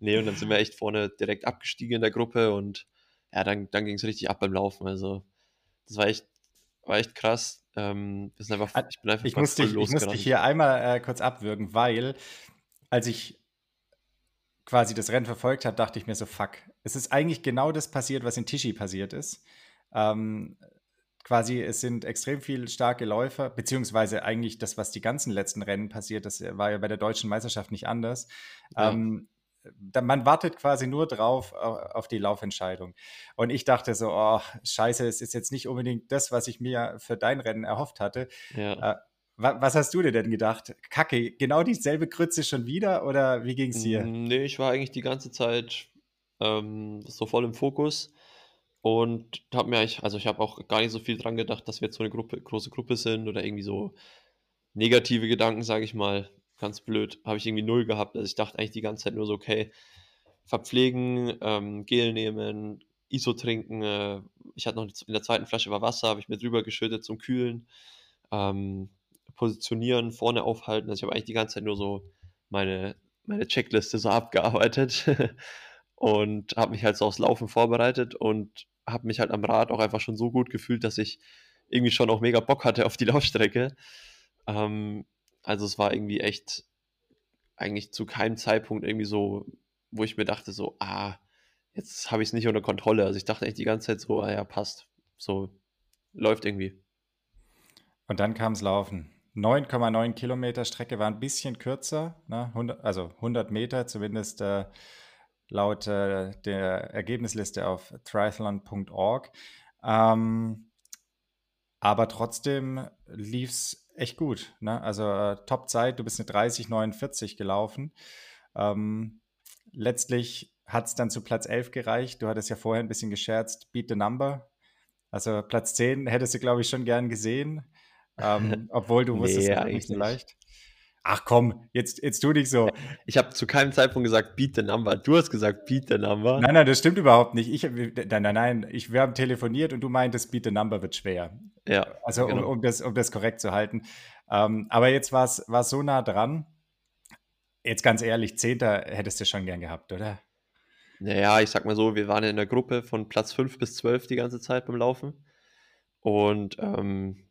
nee, und dann sind wir echt vorne direkt abgestiegen in der Gruppe und ja, dann, dann ging es richtig ab beim Laufen. Also, das war echt, war echt krass. Ähm, einfach, ich bin einfach ich muss, dich, ich muss dich hier einmal äh, kurz abwürgen, weil als ich quasi das Rennen verfolgt habe, dachte ich mir so, fuck, es ist eigentlich genau das passiert, was in Tichy passiert ist. Ähm, quasi, es sind extrem viele starke Läufer, beziehungsweise eigentlich das, was die ganzen letzten Rennen passiert, das war ja bei der deutschen Meisterschaft nicht anders. Ja. Ähm, man wartet quasi nur drauf auf die Laufentscheidung. Und ich dachte so, oh, scheiße, es ist jetzt nicht unbedingt das, was ich mir für dein Rennen erhofft hatte. Ja. Was hast du dir denn gedacht? Kacke, genau dieselbe Krütze schon wieder oder wie ging es dir? Nee, ich war eigentlich die ganze Zeit ähm, so voll im Fokus und habe mir eigentlich, also ich habe auch gar nicht so viel dran gedacht, dass wir jetzt so eine Gruppe, große Gruppe sind oder irgendwie so negative Gedanken, sage ich mal ganz blöd, habe ich irgendwie null gehabt. Also ich dachte eigentlich die ganze Zeit nur so, okay, verpflegen, ähm, Gel nehmen, ISO trinken. Äh, ich hatte noch in der zweiten Flasche war Wasser, habe ich mir drüber geschüttet zum Kühlen. Ähm, positionieren, vorne aufhalten. Also ich habe eigentlich die ganze Zeit nur so meine, meine Checkliste so abgearbeitet und habe mich halt so aufs Laufen vorbereitet und habe mich halt am Rad auch einfach schon so gut gefühlt, dass ich irgendwie schon auch mega Bock hatte auf die Laufstrecke. Ähm, also es war irgendwie echt eigentlich zu keinem Zeitpunkt irgendwie so, wo ich mir dachte so, ah, jetzt habe ich es nicht unter Kontrolle. Also ich dachte echt die ganze Zeit so, ah ja, passt. So läuft irgendwie. Und dann kam es Laufen. 9,9 Kilometer Strecke war ein bisschen kürzer, ne? 100, also 100 Meter zumindest äh, laut äh, der Ergebnisliste auf triathlon.org. Ähm, aber trotzdem lief es echt gut. Ne? Also äh, Top-Zeit, du bist eine 30,49 gelaufen. Ähm, letztlich hat es dann zu Platz 11 gereicht. Du hattest ja vorher ein bisschen gescherzt, beat the number. Also Platz 10 hättest du, glaube ich, schon gern gesehen. Ähm, obwohl du wusstest, nee, nicht so leicht. Ach komm, jetzt, jetzt tu dich so. Ich habe zu keinem Zeitpunkt gesagt, beat the number. Du hast gesagt, beat the number. Nein, nein, das stimmt überhaupt nicht. Ich, nein, nein, nein. Ich, wir haben telefoniert und du meintest, beat the number wird schwer. Ja. Also, genau. um, um, das, um das korrekt zu halten. Ähm, aber jetzt war es so nah dran. Jetzt ganz ehrlich, Zehnter hättest du schon gern gehabt, oder? Naja, ich sag mal so, wir waren in der Gruppe von Platz 5 bis 12 die ganze Zeit beim Laufen. Und ähm,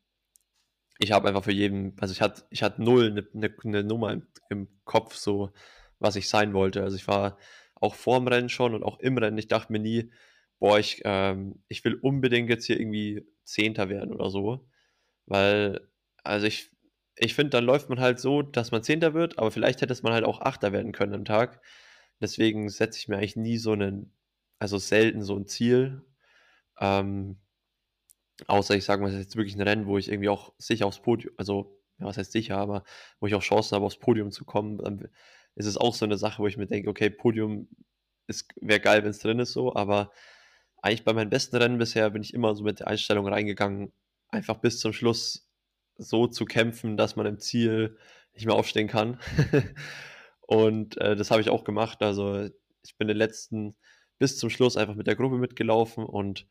ich habe einfach für jeden, also ich hatte, ich hatte null eine, eine, eine Nummer im, im, Kopf, so was ich sein wollte. Also ich war auch vorm Rennen schon und auch im Rennen. Ich dachte mir nie, boah, ich, ähm, ich will unbedingt jetzt hier irgendwie Zehnter werden oder so. Weil, also ich, ich finde, dann läuft man halt so, dass man Zehnter wird, aber vielleicht hätte es man halt auch Achter werden können am Tag. Deswegen setze ich mir eigentlich nie so einen, also selten so ein Ziel. Ähm, Außer ich sage mal, es ist jetzt wirklich ein Rennen, wo ich irgendwie auch sicher aufs Podium, also, ja, was heißt sicher, aber wo ich auch Chancen habe, aufs Podium zu kommen, dann ist es auch so eine Sache, wo ich mir denke, okay, Podium wäre geil, wenn es drin ist so, aber eigentlich bei meinen besten Rennen bisher bin ich immer so mit der Einstellung reingegangen, einfach bis zum Schluss so zu kämpfen, dass man im Ziel nicht mehr aufstehen kann. und äh, das habe ich auch gemacht. Also ich bin den letzten bis zum Schluss einfach mit der Gruppe mitgelaufen und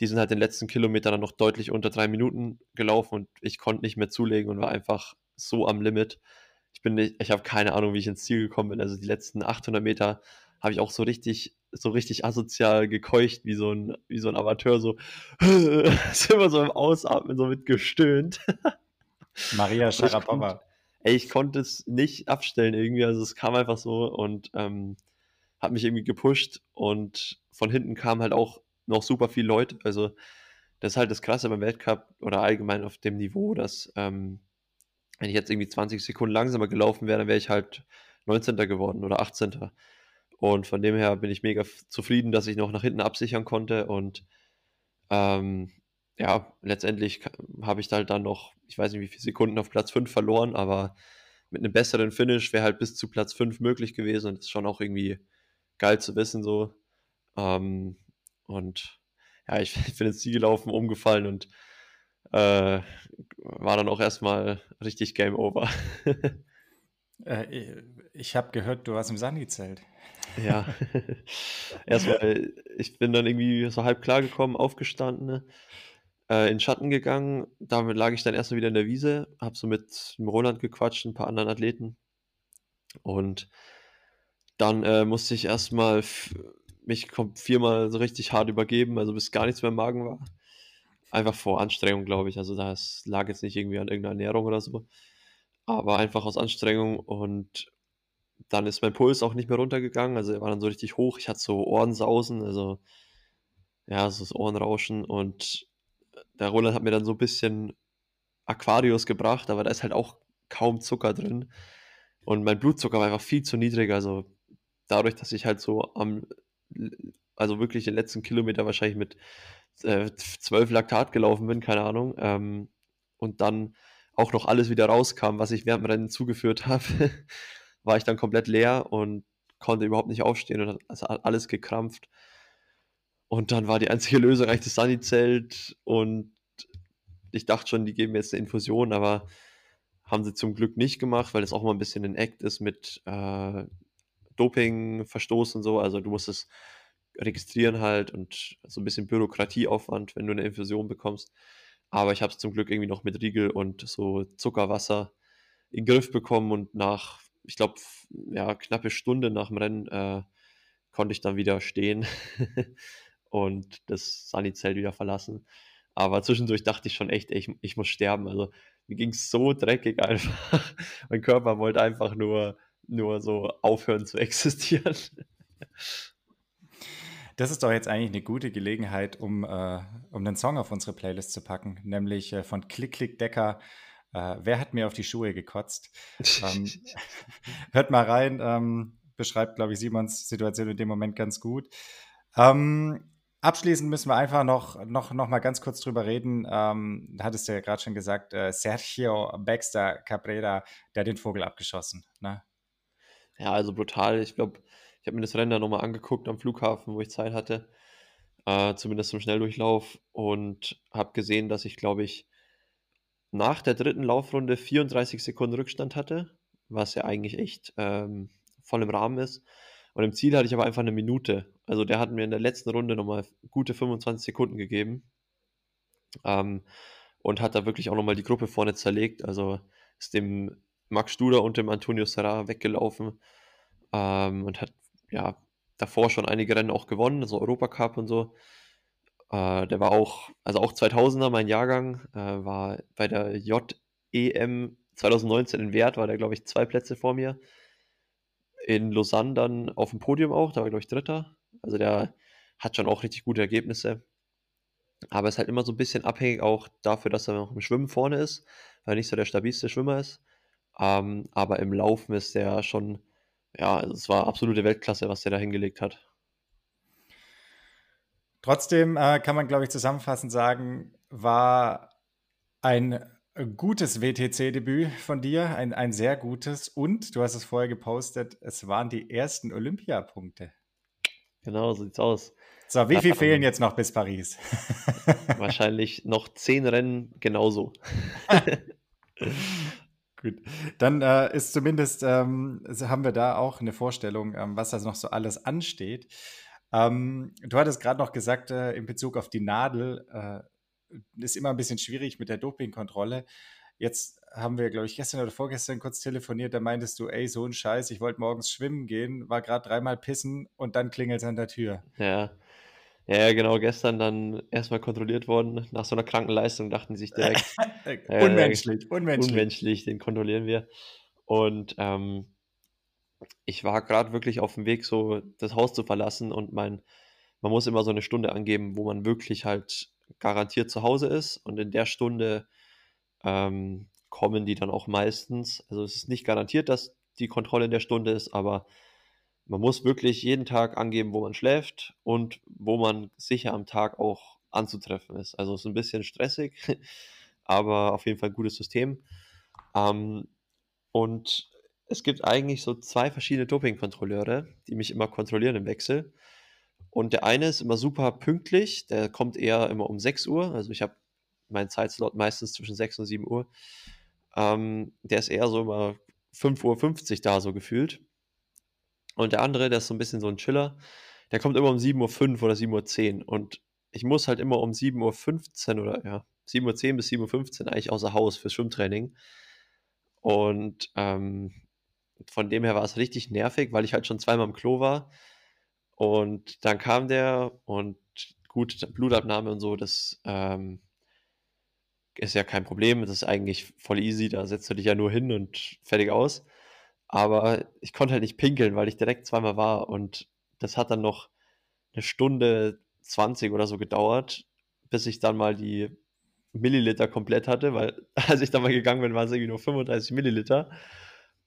die sind halt den letzten Kilometer dann noch deutlich unter drei Minuten gelaufen und ich konnte nicht mehr zulegen und war einfach so am Limit. Ich bin nicht, ich habe keine Ahnung, wie ich ins Ziel gekommen bin. Also die letzten 800 Meter habe ich auch so richtig, so richtig asozial gekeucht, wie so ein, wie so ein Amateur, so, ist immer so im Ausatmen, so mit gestöhnt. Maria Sharapova. Ey, ich konnte es nicht abstellen irgendwie, also es kam einfach so und ähm, hat mich irgendwie gepusht und von hinten kam halt auch noch super viele Leute. Also, das ist halt das Krasse beim Weltcup oder allgemein auf dem Niveau, dass, ähm, wenn ich jetzt irgendwie 20 Sekunden langsamer gelaufen wäre, dann wäre ich halt 19. geworden oder 18. Und von dem her bin ich mega zufrieden, dass ich noch nach hinten absichern konnte. Und ähm, ja, letztendlich habe ich halt dann noch, ich weiß nicht, wie viele Sekunden auf Platz 5 verloren, aber mit einem besseren Finish wäre halt bis zu Platz 5 möglich gewesen. Und das ist schon auch irgendwie geil zu wissen, so. Ähm, und ja, ich, ich bin ins Ziel gelaufen, umgefallen und äh, war dann auch erstmal richtig Game Over. äh, ich habe gehört, du warst im Sani-Zelt. Ja, erstmal, ich bin dann irgendwie so halb klar gekommen, aufgestanden, äh, in Schatten gegangen. Damit lag ich dann erstmal wieder in der Wiese, habe so mit dem Roland gequatscht, ein paar anderen Athleten. Und dann äh, musste ich erstmal mich viermal so richtig hart übergeben, also bis gar nichts mehr im Magen war. Einfach vor Anstrengung, glaube ich. Also das lag jetzt nicht irgendwie an irgendeiner Ernährung oder so. Aber einfach aus Anstrengung und dann ist mein Puls auch nicht mehr runtergegangen. Also er war dann so richtig hoch. Ich hatte so Ohrensausen, also ja, so das Ohrenrauschen. Und der Roland hat mir dann so ein bisschen Aquarius gebracht, aber da ist halt auch kaum Zucker drin. Und mein Blutzucker war einfach viel zu niedrig. Also dadurch, dass ich halt so am also wirklich den letzten Kilometer wahrscheinlich mit äh, 12 Laktat gelaufen bin, keine Ahnung. Ähm, und dann auch noch alles wieder rauskam, was ich während dem Rennen zugeführt habe, war ich dann komplett leer und konnte überhaupt nicht aufstehen und also alles gekrampft. Und dann war die einzige Lösung eigentlich das Sunny-Zelt und ich dachte schon, die geben mir jetzt eine Infusion, aber haben sie zum Glück nicht gemacht, weil das auch mal ein bisschen ein Act ist mit äh, Dopingverstoß und so. Also du musst es registrieren halt und so ein bisschen Bürokratieaufwand, wenn du eine Infusion bekommst. Aber ich habe es zum Glück irgendwie noch mit Riegel und so Zuckerwasser in den Griff bekommen und nach ich glaube, ja, knappe Stunde nach dem Rennen äh, konnte ich dann wieder stehen und das Sunny-Zelt wieder verlassen. Aber zwischendurch dachte ich schon echt, ey, ich, ich muss sterben. Also mir ging es so dreckig einfach. mein Körper wollte einfach nur, nur so aufhören zu existieren. Das ist doch jetzt eigentlich eine gute Gelegenheit, um, äh, um einen Song auf unsere Playlist zu packen, nämlich äh, von Klick Klick Decker. Äh, wer hat mir auf die Schuhe gekotzt? ähm, hört mal rein, ähm, beschreibt, glaube ich, Simons Situation in dem Moment ganz gut. Ähm, abschließend müssen wir einfach noch, noch, noch mal ganz kurz drüber reden. Ähm, hattest du ja gerade schon gesagt, äh, Sergio Baxter Cabrera, der hat den Vogel abgeschossen. Ne? Ja, also brutal. Ich glaube, ich habe mir das Rennen dann nochmal angeguckt am Flughafen, wo ich Zeit hatte, äh, zumindest zum Schnelldurchlauf und habe gesehen, dass ich, glaube ich, nach der dritten Laufrunde 34 Sekunden Rückstand hatte, was ja eigentlich echt ähm, voll im Rahmen ist. Und im Ziel hatte ich aber einfach eine Minute. Also der hat mir in der letzten Runde nochmal gute 25 Sekunden gegeben. Ähm, und hat da wirklich auch nochmal die Gruppe vorne zerlegt. Also ist dem Max Studer und dem Antonio Serra weggelaufen ähm, und hat ja, davor schon einige Rennen auch gewonnen, also Europacup und so. Äh, der war auch, also auch 2000er, mein Jahrgang, äh, war bei der JEM 2019 in Wert, war der, glaube ich, zwei Plätze vor mir. In Lausanne dann auf dem Podium auch, da war, glaube ich, Dritter. Also der hat schon auch richtig gute Ergebnisse. Aber ist halt immer so ein bisschen abhängig auch dafür, dass er noch im Schwimmen vorne ist, weil er nicht so der stabilste Schwimmer ist. Ähm, aber im Laufen ist der schon ja, also es war absolute Weltklasse, was der da hingelegt hat. Trotzdem äh, kann man, glaube ich, zusammenfassend sagen, war ein gutes WTC-Debüt von dir, ein, ein sehr gutes. Und du hast es vorher gepostet, es waren die ersten Olympiapunkte. Genau, so sieht's aus. So, wie viel fehlen jetzt noch bis Paris? Wahrscheinlich noch zehn Rennen genauso. Gut, dann äh, ist zumindest, ähm, haben wir da auch eine Vorstellung, ähm, was da noch so alles ansteht. Ähm, du hattest gerade noch gesagt, äh, in Bezug auf die Nadel, äh, ist immer ein bisschen schwierig mit der Dopingkontrolle. Jetzt haben wir, glaube ich, gestern oder vorgestern kurz telefoniert, da meintest du, ey, so ein Scheiß, ich wollte morgens schwimmen gehen, war gerade dreimal pissen und dann klingelt es an der Tür. Ja, ja, genau, gestern dann erstmal kontrolliert worden. Nach so einer kranken Leistung dachten sie sich direkt. äh, unmenschlich, unmenschlich. Unmenschlich, den kontrollieren wir. Und ähm, ich war gerade wirklich auf dem Weg, so das Haus zu verlassen und mein, man muss immer so eine Stunde angeben, wo man wirklich halt garantiert zu Hause ist. Und in der Stunde ähm, kommen die dann auch meistens. Also es ist nicht garantiert, dass die Kontrolle in der Stunde ist, aber man muss wirklich jeden Tag angeben, wo man schläft und wo man sicher am Tag auch anzutreffen ist. Also es ist ein bisschen stressig, aber auf jeden Fall ein gutes System. Ähm, und es gibt eigentlich so zwei verschiedene Doping-Kontrolleure, die mich immer kontrollieren im Wechsel. Und der eine ist immer super pünktlich, der kommt eher immer um 6 Uhr. Also ich habe meinen Zeitslot meistens zwischen 6 und 7 Uhr. Ähm, der ist eher so immer 5.50 Uhr da, so gefühlt. Und der andere, der ist so ein bisschen so ein Chiller, der kommt immer um 7.05 Uhr oder 7.10 Uhr. Und ich muss halt immer um 7.15 Uhr oder ja, 7.10 Uhr bis 7.15 Uhr eigentlich außer Haus fürs Schwimmtraining. Und ähm, von dem her war es richtig nervig, weil ich halt schon zweimal im Klo war. Und dann kam der und gut, Blutabnahme und so, das ähm, ist ja kein Problem. Das ist eigentlich voll easy. Da setzt du dich ja nur hin und fertig aus. Aber ich konnte halt nicht pinkeln, weil ich direkt zweimal war und das hat dann noch eine Stunde 20 oder so gedauert, bis ich dann mal die Milliliter komplett hatte, weil als ich dann mal gegangen bin, waren es irgendwie nur 35 Milliliter.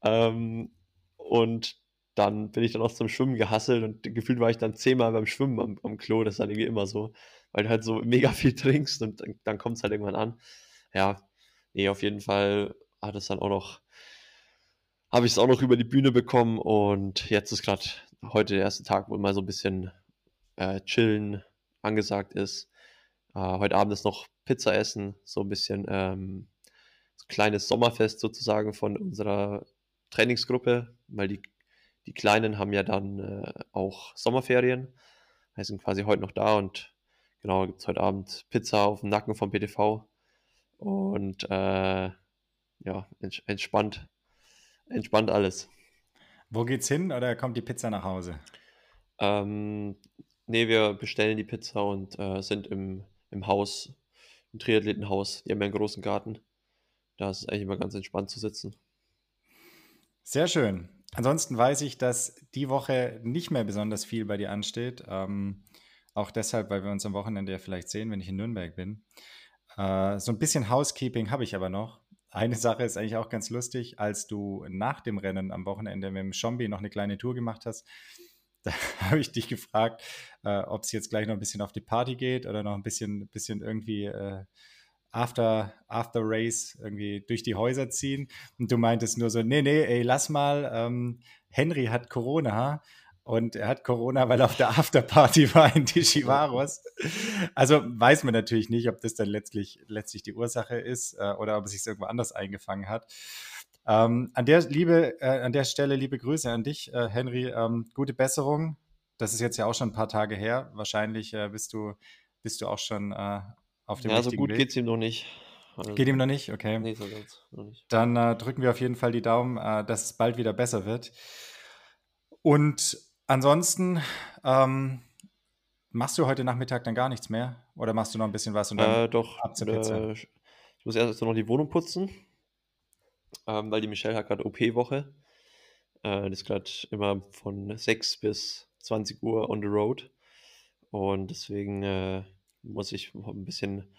Ähm, und dann bin ich dann auch zum Schwimmen gehasselt und gefühlt war ich dann zehnmal beim Schwimmen am, am Klo. Das ist dann irgendwie immer so, weil du halt so mega viel trinkst und dann, dann kommt es halt irgendwann an. Ja, nee, auf jeden Fall hat es dann auch noch habe ich es auch noch über die Bühne bekommen und jetzt ist gerade heute der erste Tag, wo mal so ein bisschen äh, chillen angesagt ist. Äh, heute Abend ist noch Pizza essen, so ein bisschen ähm, so ein kleines Sommerfest sozusagen von unserer Trainingsgruppe, weil die, die Kleinen haben ja dann äh, auch Sommerferien, wir sind quasi heute noch da und genau, gibt es heute Abend Pizza auf dem Nacken vom PTV und äh, ja, entspannt entspannt alles. Wo geht's hin oder kommt die Pizza nach Hause? Ähm, ne, wir bestellen die Pizza und, äh, sind im im Haus im Triathletenhaus. Die haben ja 'n großen Garten. Da ist es eigentlich immer ganz entspannt zu sitzen. Sehr schön. Ansonsten weiß ich, dass die Woche nicht mehr besonders viel bei dir ansteht. Ähm, auch deshalb, weil wir uns am Wochenende ja vielleicht sehen, wenn ich in Nürnberg bin. Äh, so ein bisschen Housekeeping habe ich aber noch. Eine Sache ist eigentlich auch ganz lustig, als du nach dem Rennen am Wochenende mit dem Schombi noch eine kleine Tour gemacht hast, da habe ich dich gefragt, äh, ob es jetzt gleich noch ein bisschen auf die Party geht oder noch ein bisschen, bisschen irgendwie äh, after, after Race irgendwie durch die Häuser ziehen. Und du meintest nur so, nee, nee, ey, lass mal, ähm, Henry hat Corona und er hat Corona, weil er auf der Afterparty war in Tishivaros. Also weiß man natürlich nicht, ob das dann letztlich, letztlich die Ursache ist äh, oder ob es sich irgendwo anders eingefangen hat. Ähm, an, der Liebe, äh, an der Stelle liebe Grüße an dich, äh, Henry. Ähm, gute Besserung. Das ist jetzt ja auch schon ein paar Tage her. Wahrscheinlich äh, bist, du, bist du auch schon äh, auf dem Ja, so gut Weg. geht's ihm noch nicht. Also, Geht ihm noch nicht? Okay. Nee, so ganz noch nicht. Dann äh, drücken wir auf jeden Fall die Daumen, äh, dass es bald wieder besser wird. Und ansonsten, ähm, machst du heute Nachmittag dann gar nichts mehr? Oder machst du noch ein bisschen was und dann äh, doch, ab zur Pizza? ich muss erst noch die Wohnung putzen, ähm, weil die Michelle hat gerade OP-Woche. Äh, das ist gerade immer von 6 bis 20 Uhr on the road. Und deswegen äh, muss ich ein bisschen,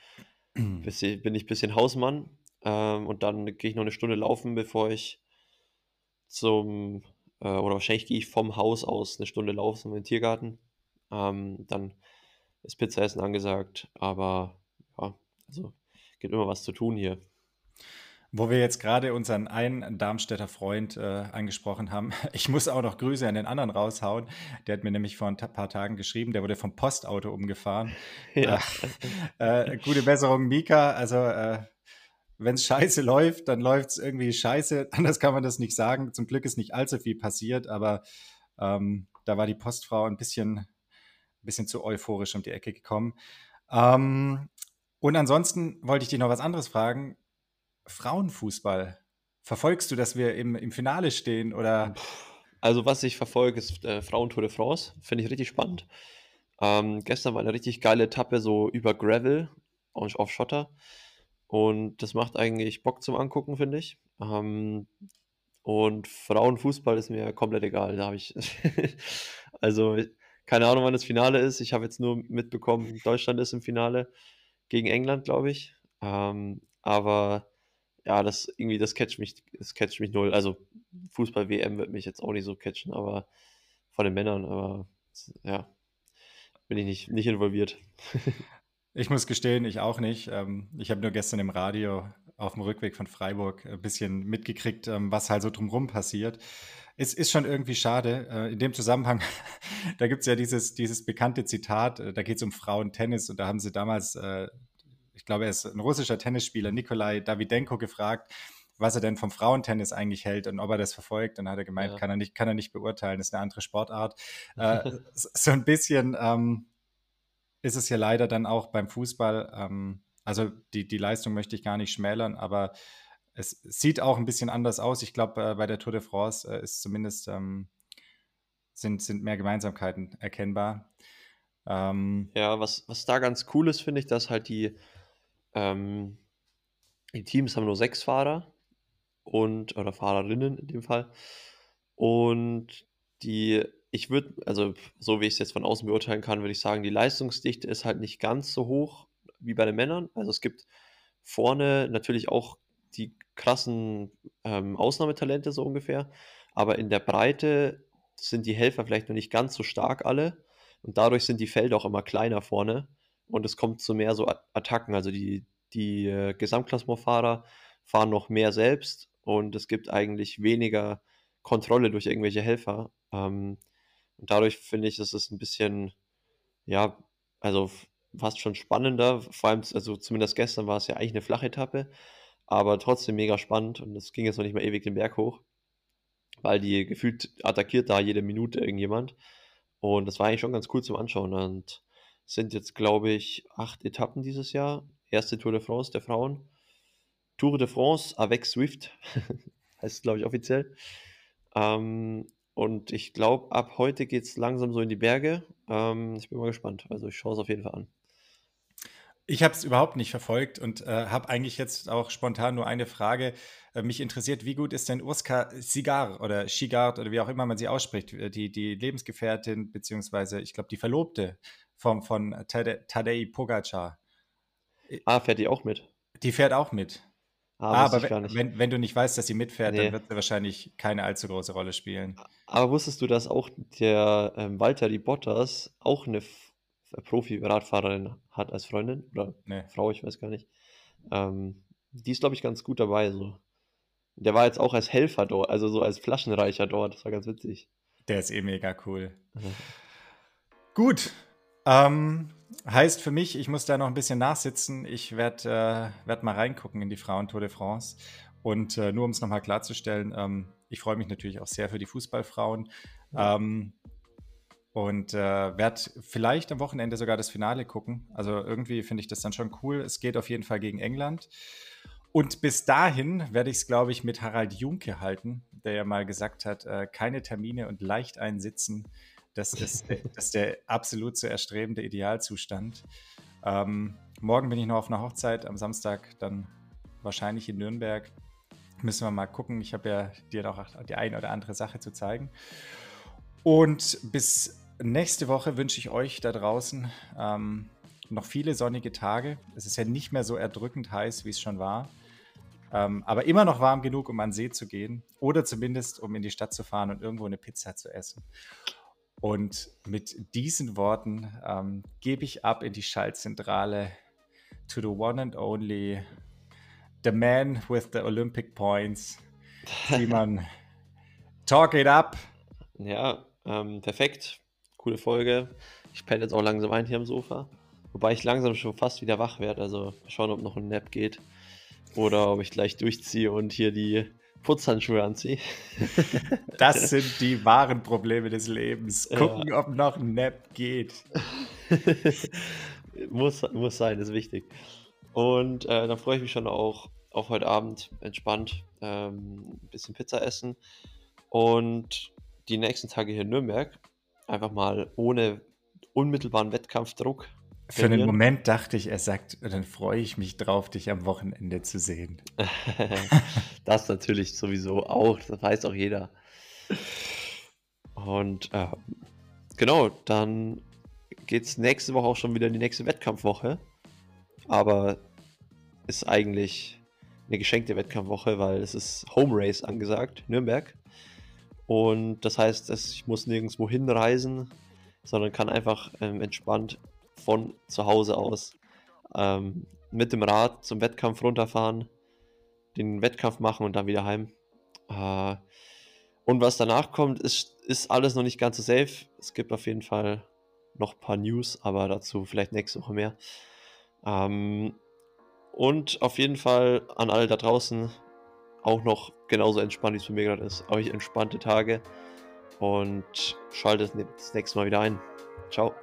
bisschen, bin ich ein bisschen Hausmann. Ähm, und dann gehe ich noch eine Stunde laufen, bevor ich zum, äh, oder wahrscheinlich gehe ich vom Haus aus eine Stunde laufen in den Tiergarten. Ähm, dann ist Pizza-Essen angesagt, aber ja, also gibt immer was zu tun hier. Wo wir jetzt gerade unseren einen Darmstädter Freund äh, angesprochen haben, ich muss auch noch Grüße an den anderen raushauen. Der hat mir nämlich vor ein paar Tagen geschrieben, der wurde vom Postauto umgefahren. Ja. Äh, äh, gute Besserung, Mika. Also, äh, wenn es scheiße läuft, dann läuft es irgendwie scheiße. Anders kann man das nicht sagen. Zum Glück ist nicht allzu viel passiert, aber ähm, da war die Postfrau ein bisschen, ein bisschen zu euphorisch um die Ecke gekommen. Ähm, und ansonsten wollte ich dich noch was anderes fragen. Frauenfußball. Verfolgst du, dass wir im, im Finale stehen oder? Also was ich verfolge, ist äh, Frauentour de France. Finde ich richtig spannend. Ähm, gestern war eine richtig geile Etappe so über Gravel auf Schotter. Und das macht eigentlich Bock zum Angucken, finde ich. Ähm, und Frauenfußball ist mir komplett egal. Da habe ich. also, keine Ahnung, wann das Finale ist. Ich habe jetzt nur mitbekommen, Deutschland ist im Finale gegen England, glaube ich. Ähm, aber ja, das irgendwie, das catcht mich, das catcht mich null. Also Fußball-WM wird mich jetzt auch nicht so catchen, aber von den Männern, aber ja, bin ich nicht, nicht involviert. ich muss gestehen, ich auch nicht. Ähm, ich habe nur gestern im Radio auf dem Rückweg von Freiburg ein bisschen mitgekriegt, ähm, was halt so drumherum passiert. Es ist schon irgendwie schade. Äh, in dem Zusammenhang, da gibt es ja dieses, dieses bekannte Zitat, äh, da geht es um Frauentennis und da haben sie damals äh, ich glaube, er ist ein russischer Tennisspieler, Nikolai Davidenko, gefragt, was er denn vom Frauentennis eigentlich hält und ob er das verfolgt. Und dann hat er gemeint, ja. kann, er nicht, kann er nicht beurteilen, das ist eine andere Sportart. so ein bisschen ähm, ist es ja leider dann auch beim Fußball. Ähm, also die, die Leistung möchte ich gar nicht schmälern, aber es sieht auch ein bisschen anders aus. Ich glaube, äh, bei der Tour de France äh, ist zumindest ähm, sind, sind mehr Gemeinsamkeiten erkennbar. Ähm, ja, was, was da ganz cool ist, finde ich, dass halt die ähm, die Teams haben nur sechs Fahrer und oder Fahrerinnen in dem Fall. Und die, ich würde, also so wie ich es jetzt von außen beurteilen kann, würde ich sagen, die Leistungsdichte ist halt nicht ganz so hoch wie bei den Männern. Also es gibt vorne natürlich auch die krassen ähm, Ausnahmetalente so ungefähr, aber in der Breite sind die Helfer vielleicht noch nicht ganz so stark alle und dadurch sind die Felder auch immer kleiner vorne und es kommt zu mehr so Attacken. Also die, die äh, Gesamtklassementfahrer fahren noch mehr selbst und es gibt eigentlich weniger Kontrolle durch irgendwelche Helfer. Ähm, und dadurch finde ich, dass es ein bisschen, ja, also fast schon spannender. Vor allem, also zumindest gestern war es ja eigentlich eine flache Etappe, aber trotzdem mega spannend und es ging jetzt noch nicht mal ewig den Berg hoch, weil die gefühlt attackiert da jede Minute irgendjemand. Und das war eigentlich schon ganz cool zum Anschauen. Und sind jetzt, glaube ich, acht Etappen dieses Jahr. Erste Tour de France der Frauen. Tour de France avec Swift, heißt es, glaube ich, offiziell. Ähm, Und ich glaube, ab heute geht es langsam so in die Berge. Ähm, ich bin mal gespannt. Also ich schaue es auf jeden Fall an. Ich habe es überhaupt nicht verfolgt und äh, habe eigentlich jetzt auch spontan nur eine Frage. Äh, mich interessiert, wie gut ist denn Urska Sigar oder Shigard oder wie auch immer man sie ausspricht, äh, die, die Lebensgefährtin, beziehungsweise ich glaube die Verlobte vom, von Tade, Tadej Pogacar. Ah, fährt die auch mit? Die fährt auch mit. Ah, aber wenn, wenn, wenn, du nicht weißt, dass sie mitfährt, nee. dann wird sie wahrscheinlich keine allzu große Rolle spielen. Aber wusstest du, dass auch der ähm, Walter die Bottas auch eine Profi-Radfahrerin hat als Freundin oder nee. Frau, ich weiß gar nicht. Ähm, die ist, glaube ich, ganz gut dabei. So. Der war jetzt auch als Helfer dort, also so als Flaschenreicher dort. Das war ganz witzig. Der ist eh mega cool. Mhm. Gut. Ähm, heißt für mich, ich muss da noch ein bisschen nachsitzen. Ich werde äh, werd mal reingucken in die Frauen Tour de France. Und äh, nur um es nochmal klarzustellen, ähm, ich freue mich natürlich auch sehr für die Fußballfrauen. Ja. Ähm, und äh, werde vielleicht am Wochenende sogar das Finale gucken. Also irgendwie finde ich das dann schon cool. Es geht auf jeden Fall gegen England. Und bis dahin werde ich es, glaube ich, mit Harald Junke halten, der ja mal gesagt hat, äh, keine Termine und leicht einsitzen. Das ist, das ist der absolut zu erstrebende Idealzustand. Ähm, morgen bin ich noch auf einer Hochzeit, am Samstag dann wahrscheinlich in Nürnberg. Müssen wir mal gucken. Ich habe ja dir noch die eine oder andere Sache zu zeigen. Und bis Nächste Woche wünsche ich euch da draußen ähm, noch viele sonnige Tage. Es ist ja nicht mehr so erdrückend heiß, wie es schon war. Ähm, aber immer noch warm genug, um an den See zu gehen. Oder zumindest, um in die Stadt zu fahren und irgendwo eine Pizza zu essen. Und mit diesen Worten ähm, gebe ich ab in die Schaltzentrale to the one and only, the man with the Olympic points. Simon, talk it up. Ja, ähm, perfekt coole Folge. Ich penne jetzt auch langsam ein hier am Sofa. Wobei ich langsam schon fast wieder wach werde. Also schauen, ob noch ein Nap geht. Oder ob ich gleich durchziehe und hier die Putzhandschuhe anziehe. Das sind die wahren Probleme des Lebens. Gucken, ja. ob noch ein Nap geht. muss, muss sein, ist wichtig. Und äh, dann freue ich mich schon auch auf heute Abend entspannt ähm, ein bisschen Pizza essen. Und die nächsten Tage hier in Nürnberg einfach mal ohne unmittelbaren Wettkampfdruck. Für einen Moment dachte ich, er sagt, dann freue ich mich drauf, dich am Wochenende zu sehen. das natürlich sowieso auch, das weiß auch jeder. Und äh, genau, dann geht es nächste Woche auch schon wieder in die nächste Wettkampfwoche. Aber ist eigentlich eine geschenkte Wettkampfwoche, weil es ist Home Race angesagt, Nürnberg. Und das heißt, ich muss nirgendwo hinreisen, sondern kann einfach ähm, entspannt von zu Hause aus ähm, mit dem Rad zum Wettkampf runterfahren, den Wettkampf machen und dann wieder heim. Äh, und was danach kommt, ist, ist alles noch nicht ganz so safe. Es gibt auf jeden Fall noch ein paar News, aber dazu vielleicht nächste Woche mehr. Ähm, und auf jeden Fall an alle da draußen, auch noch genauso entspannt, wie es für mich gerade ist. Euch entspannte Tage und schaltet das nächste Mal wieder ein. Ciao.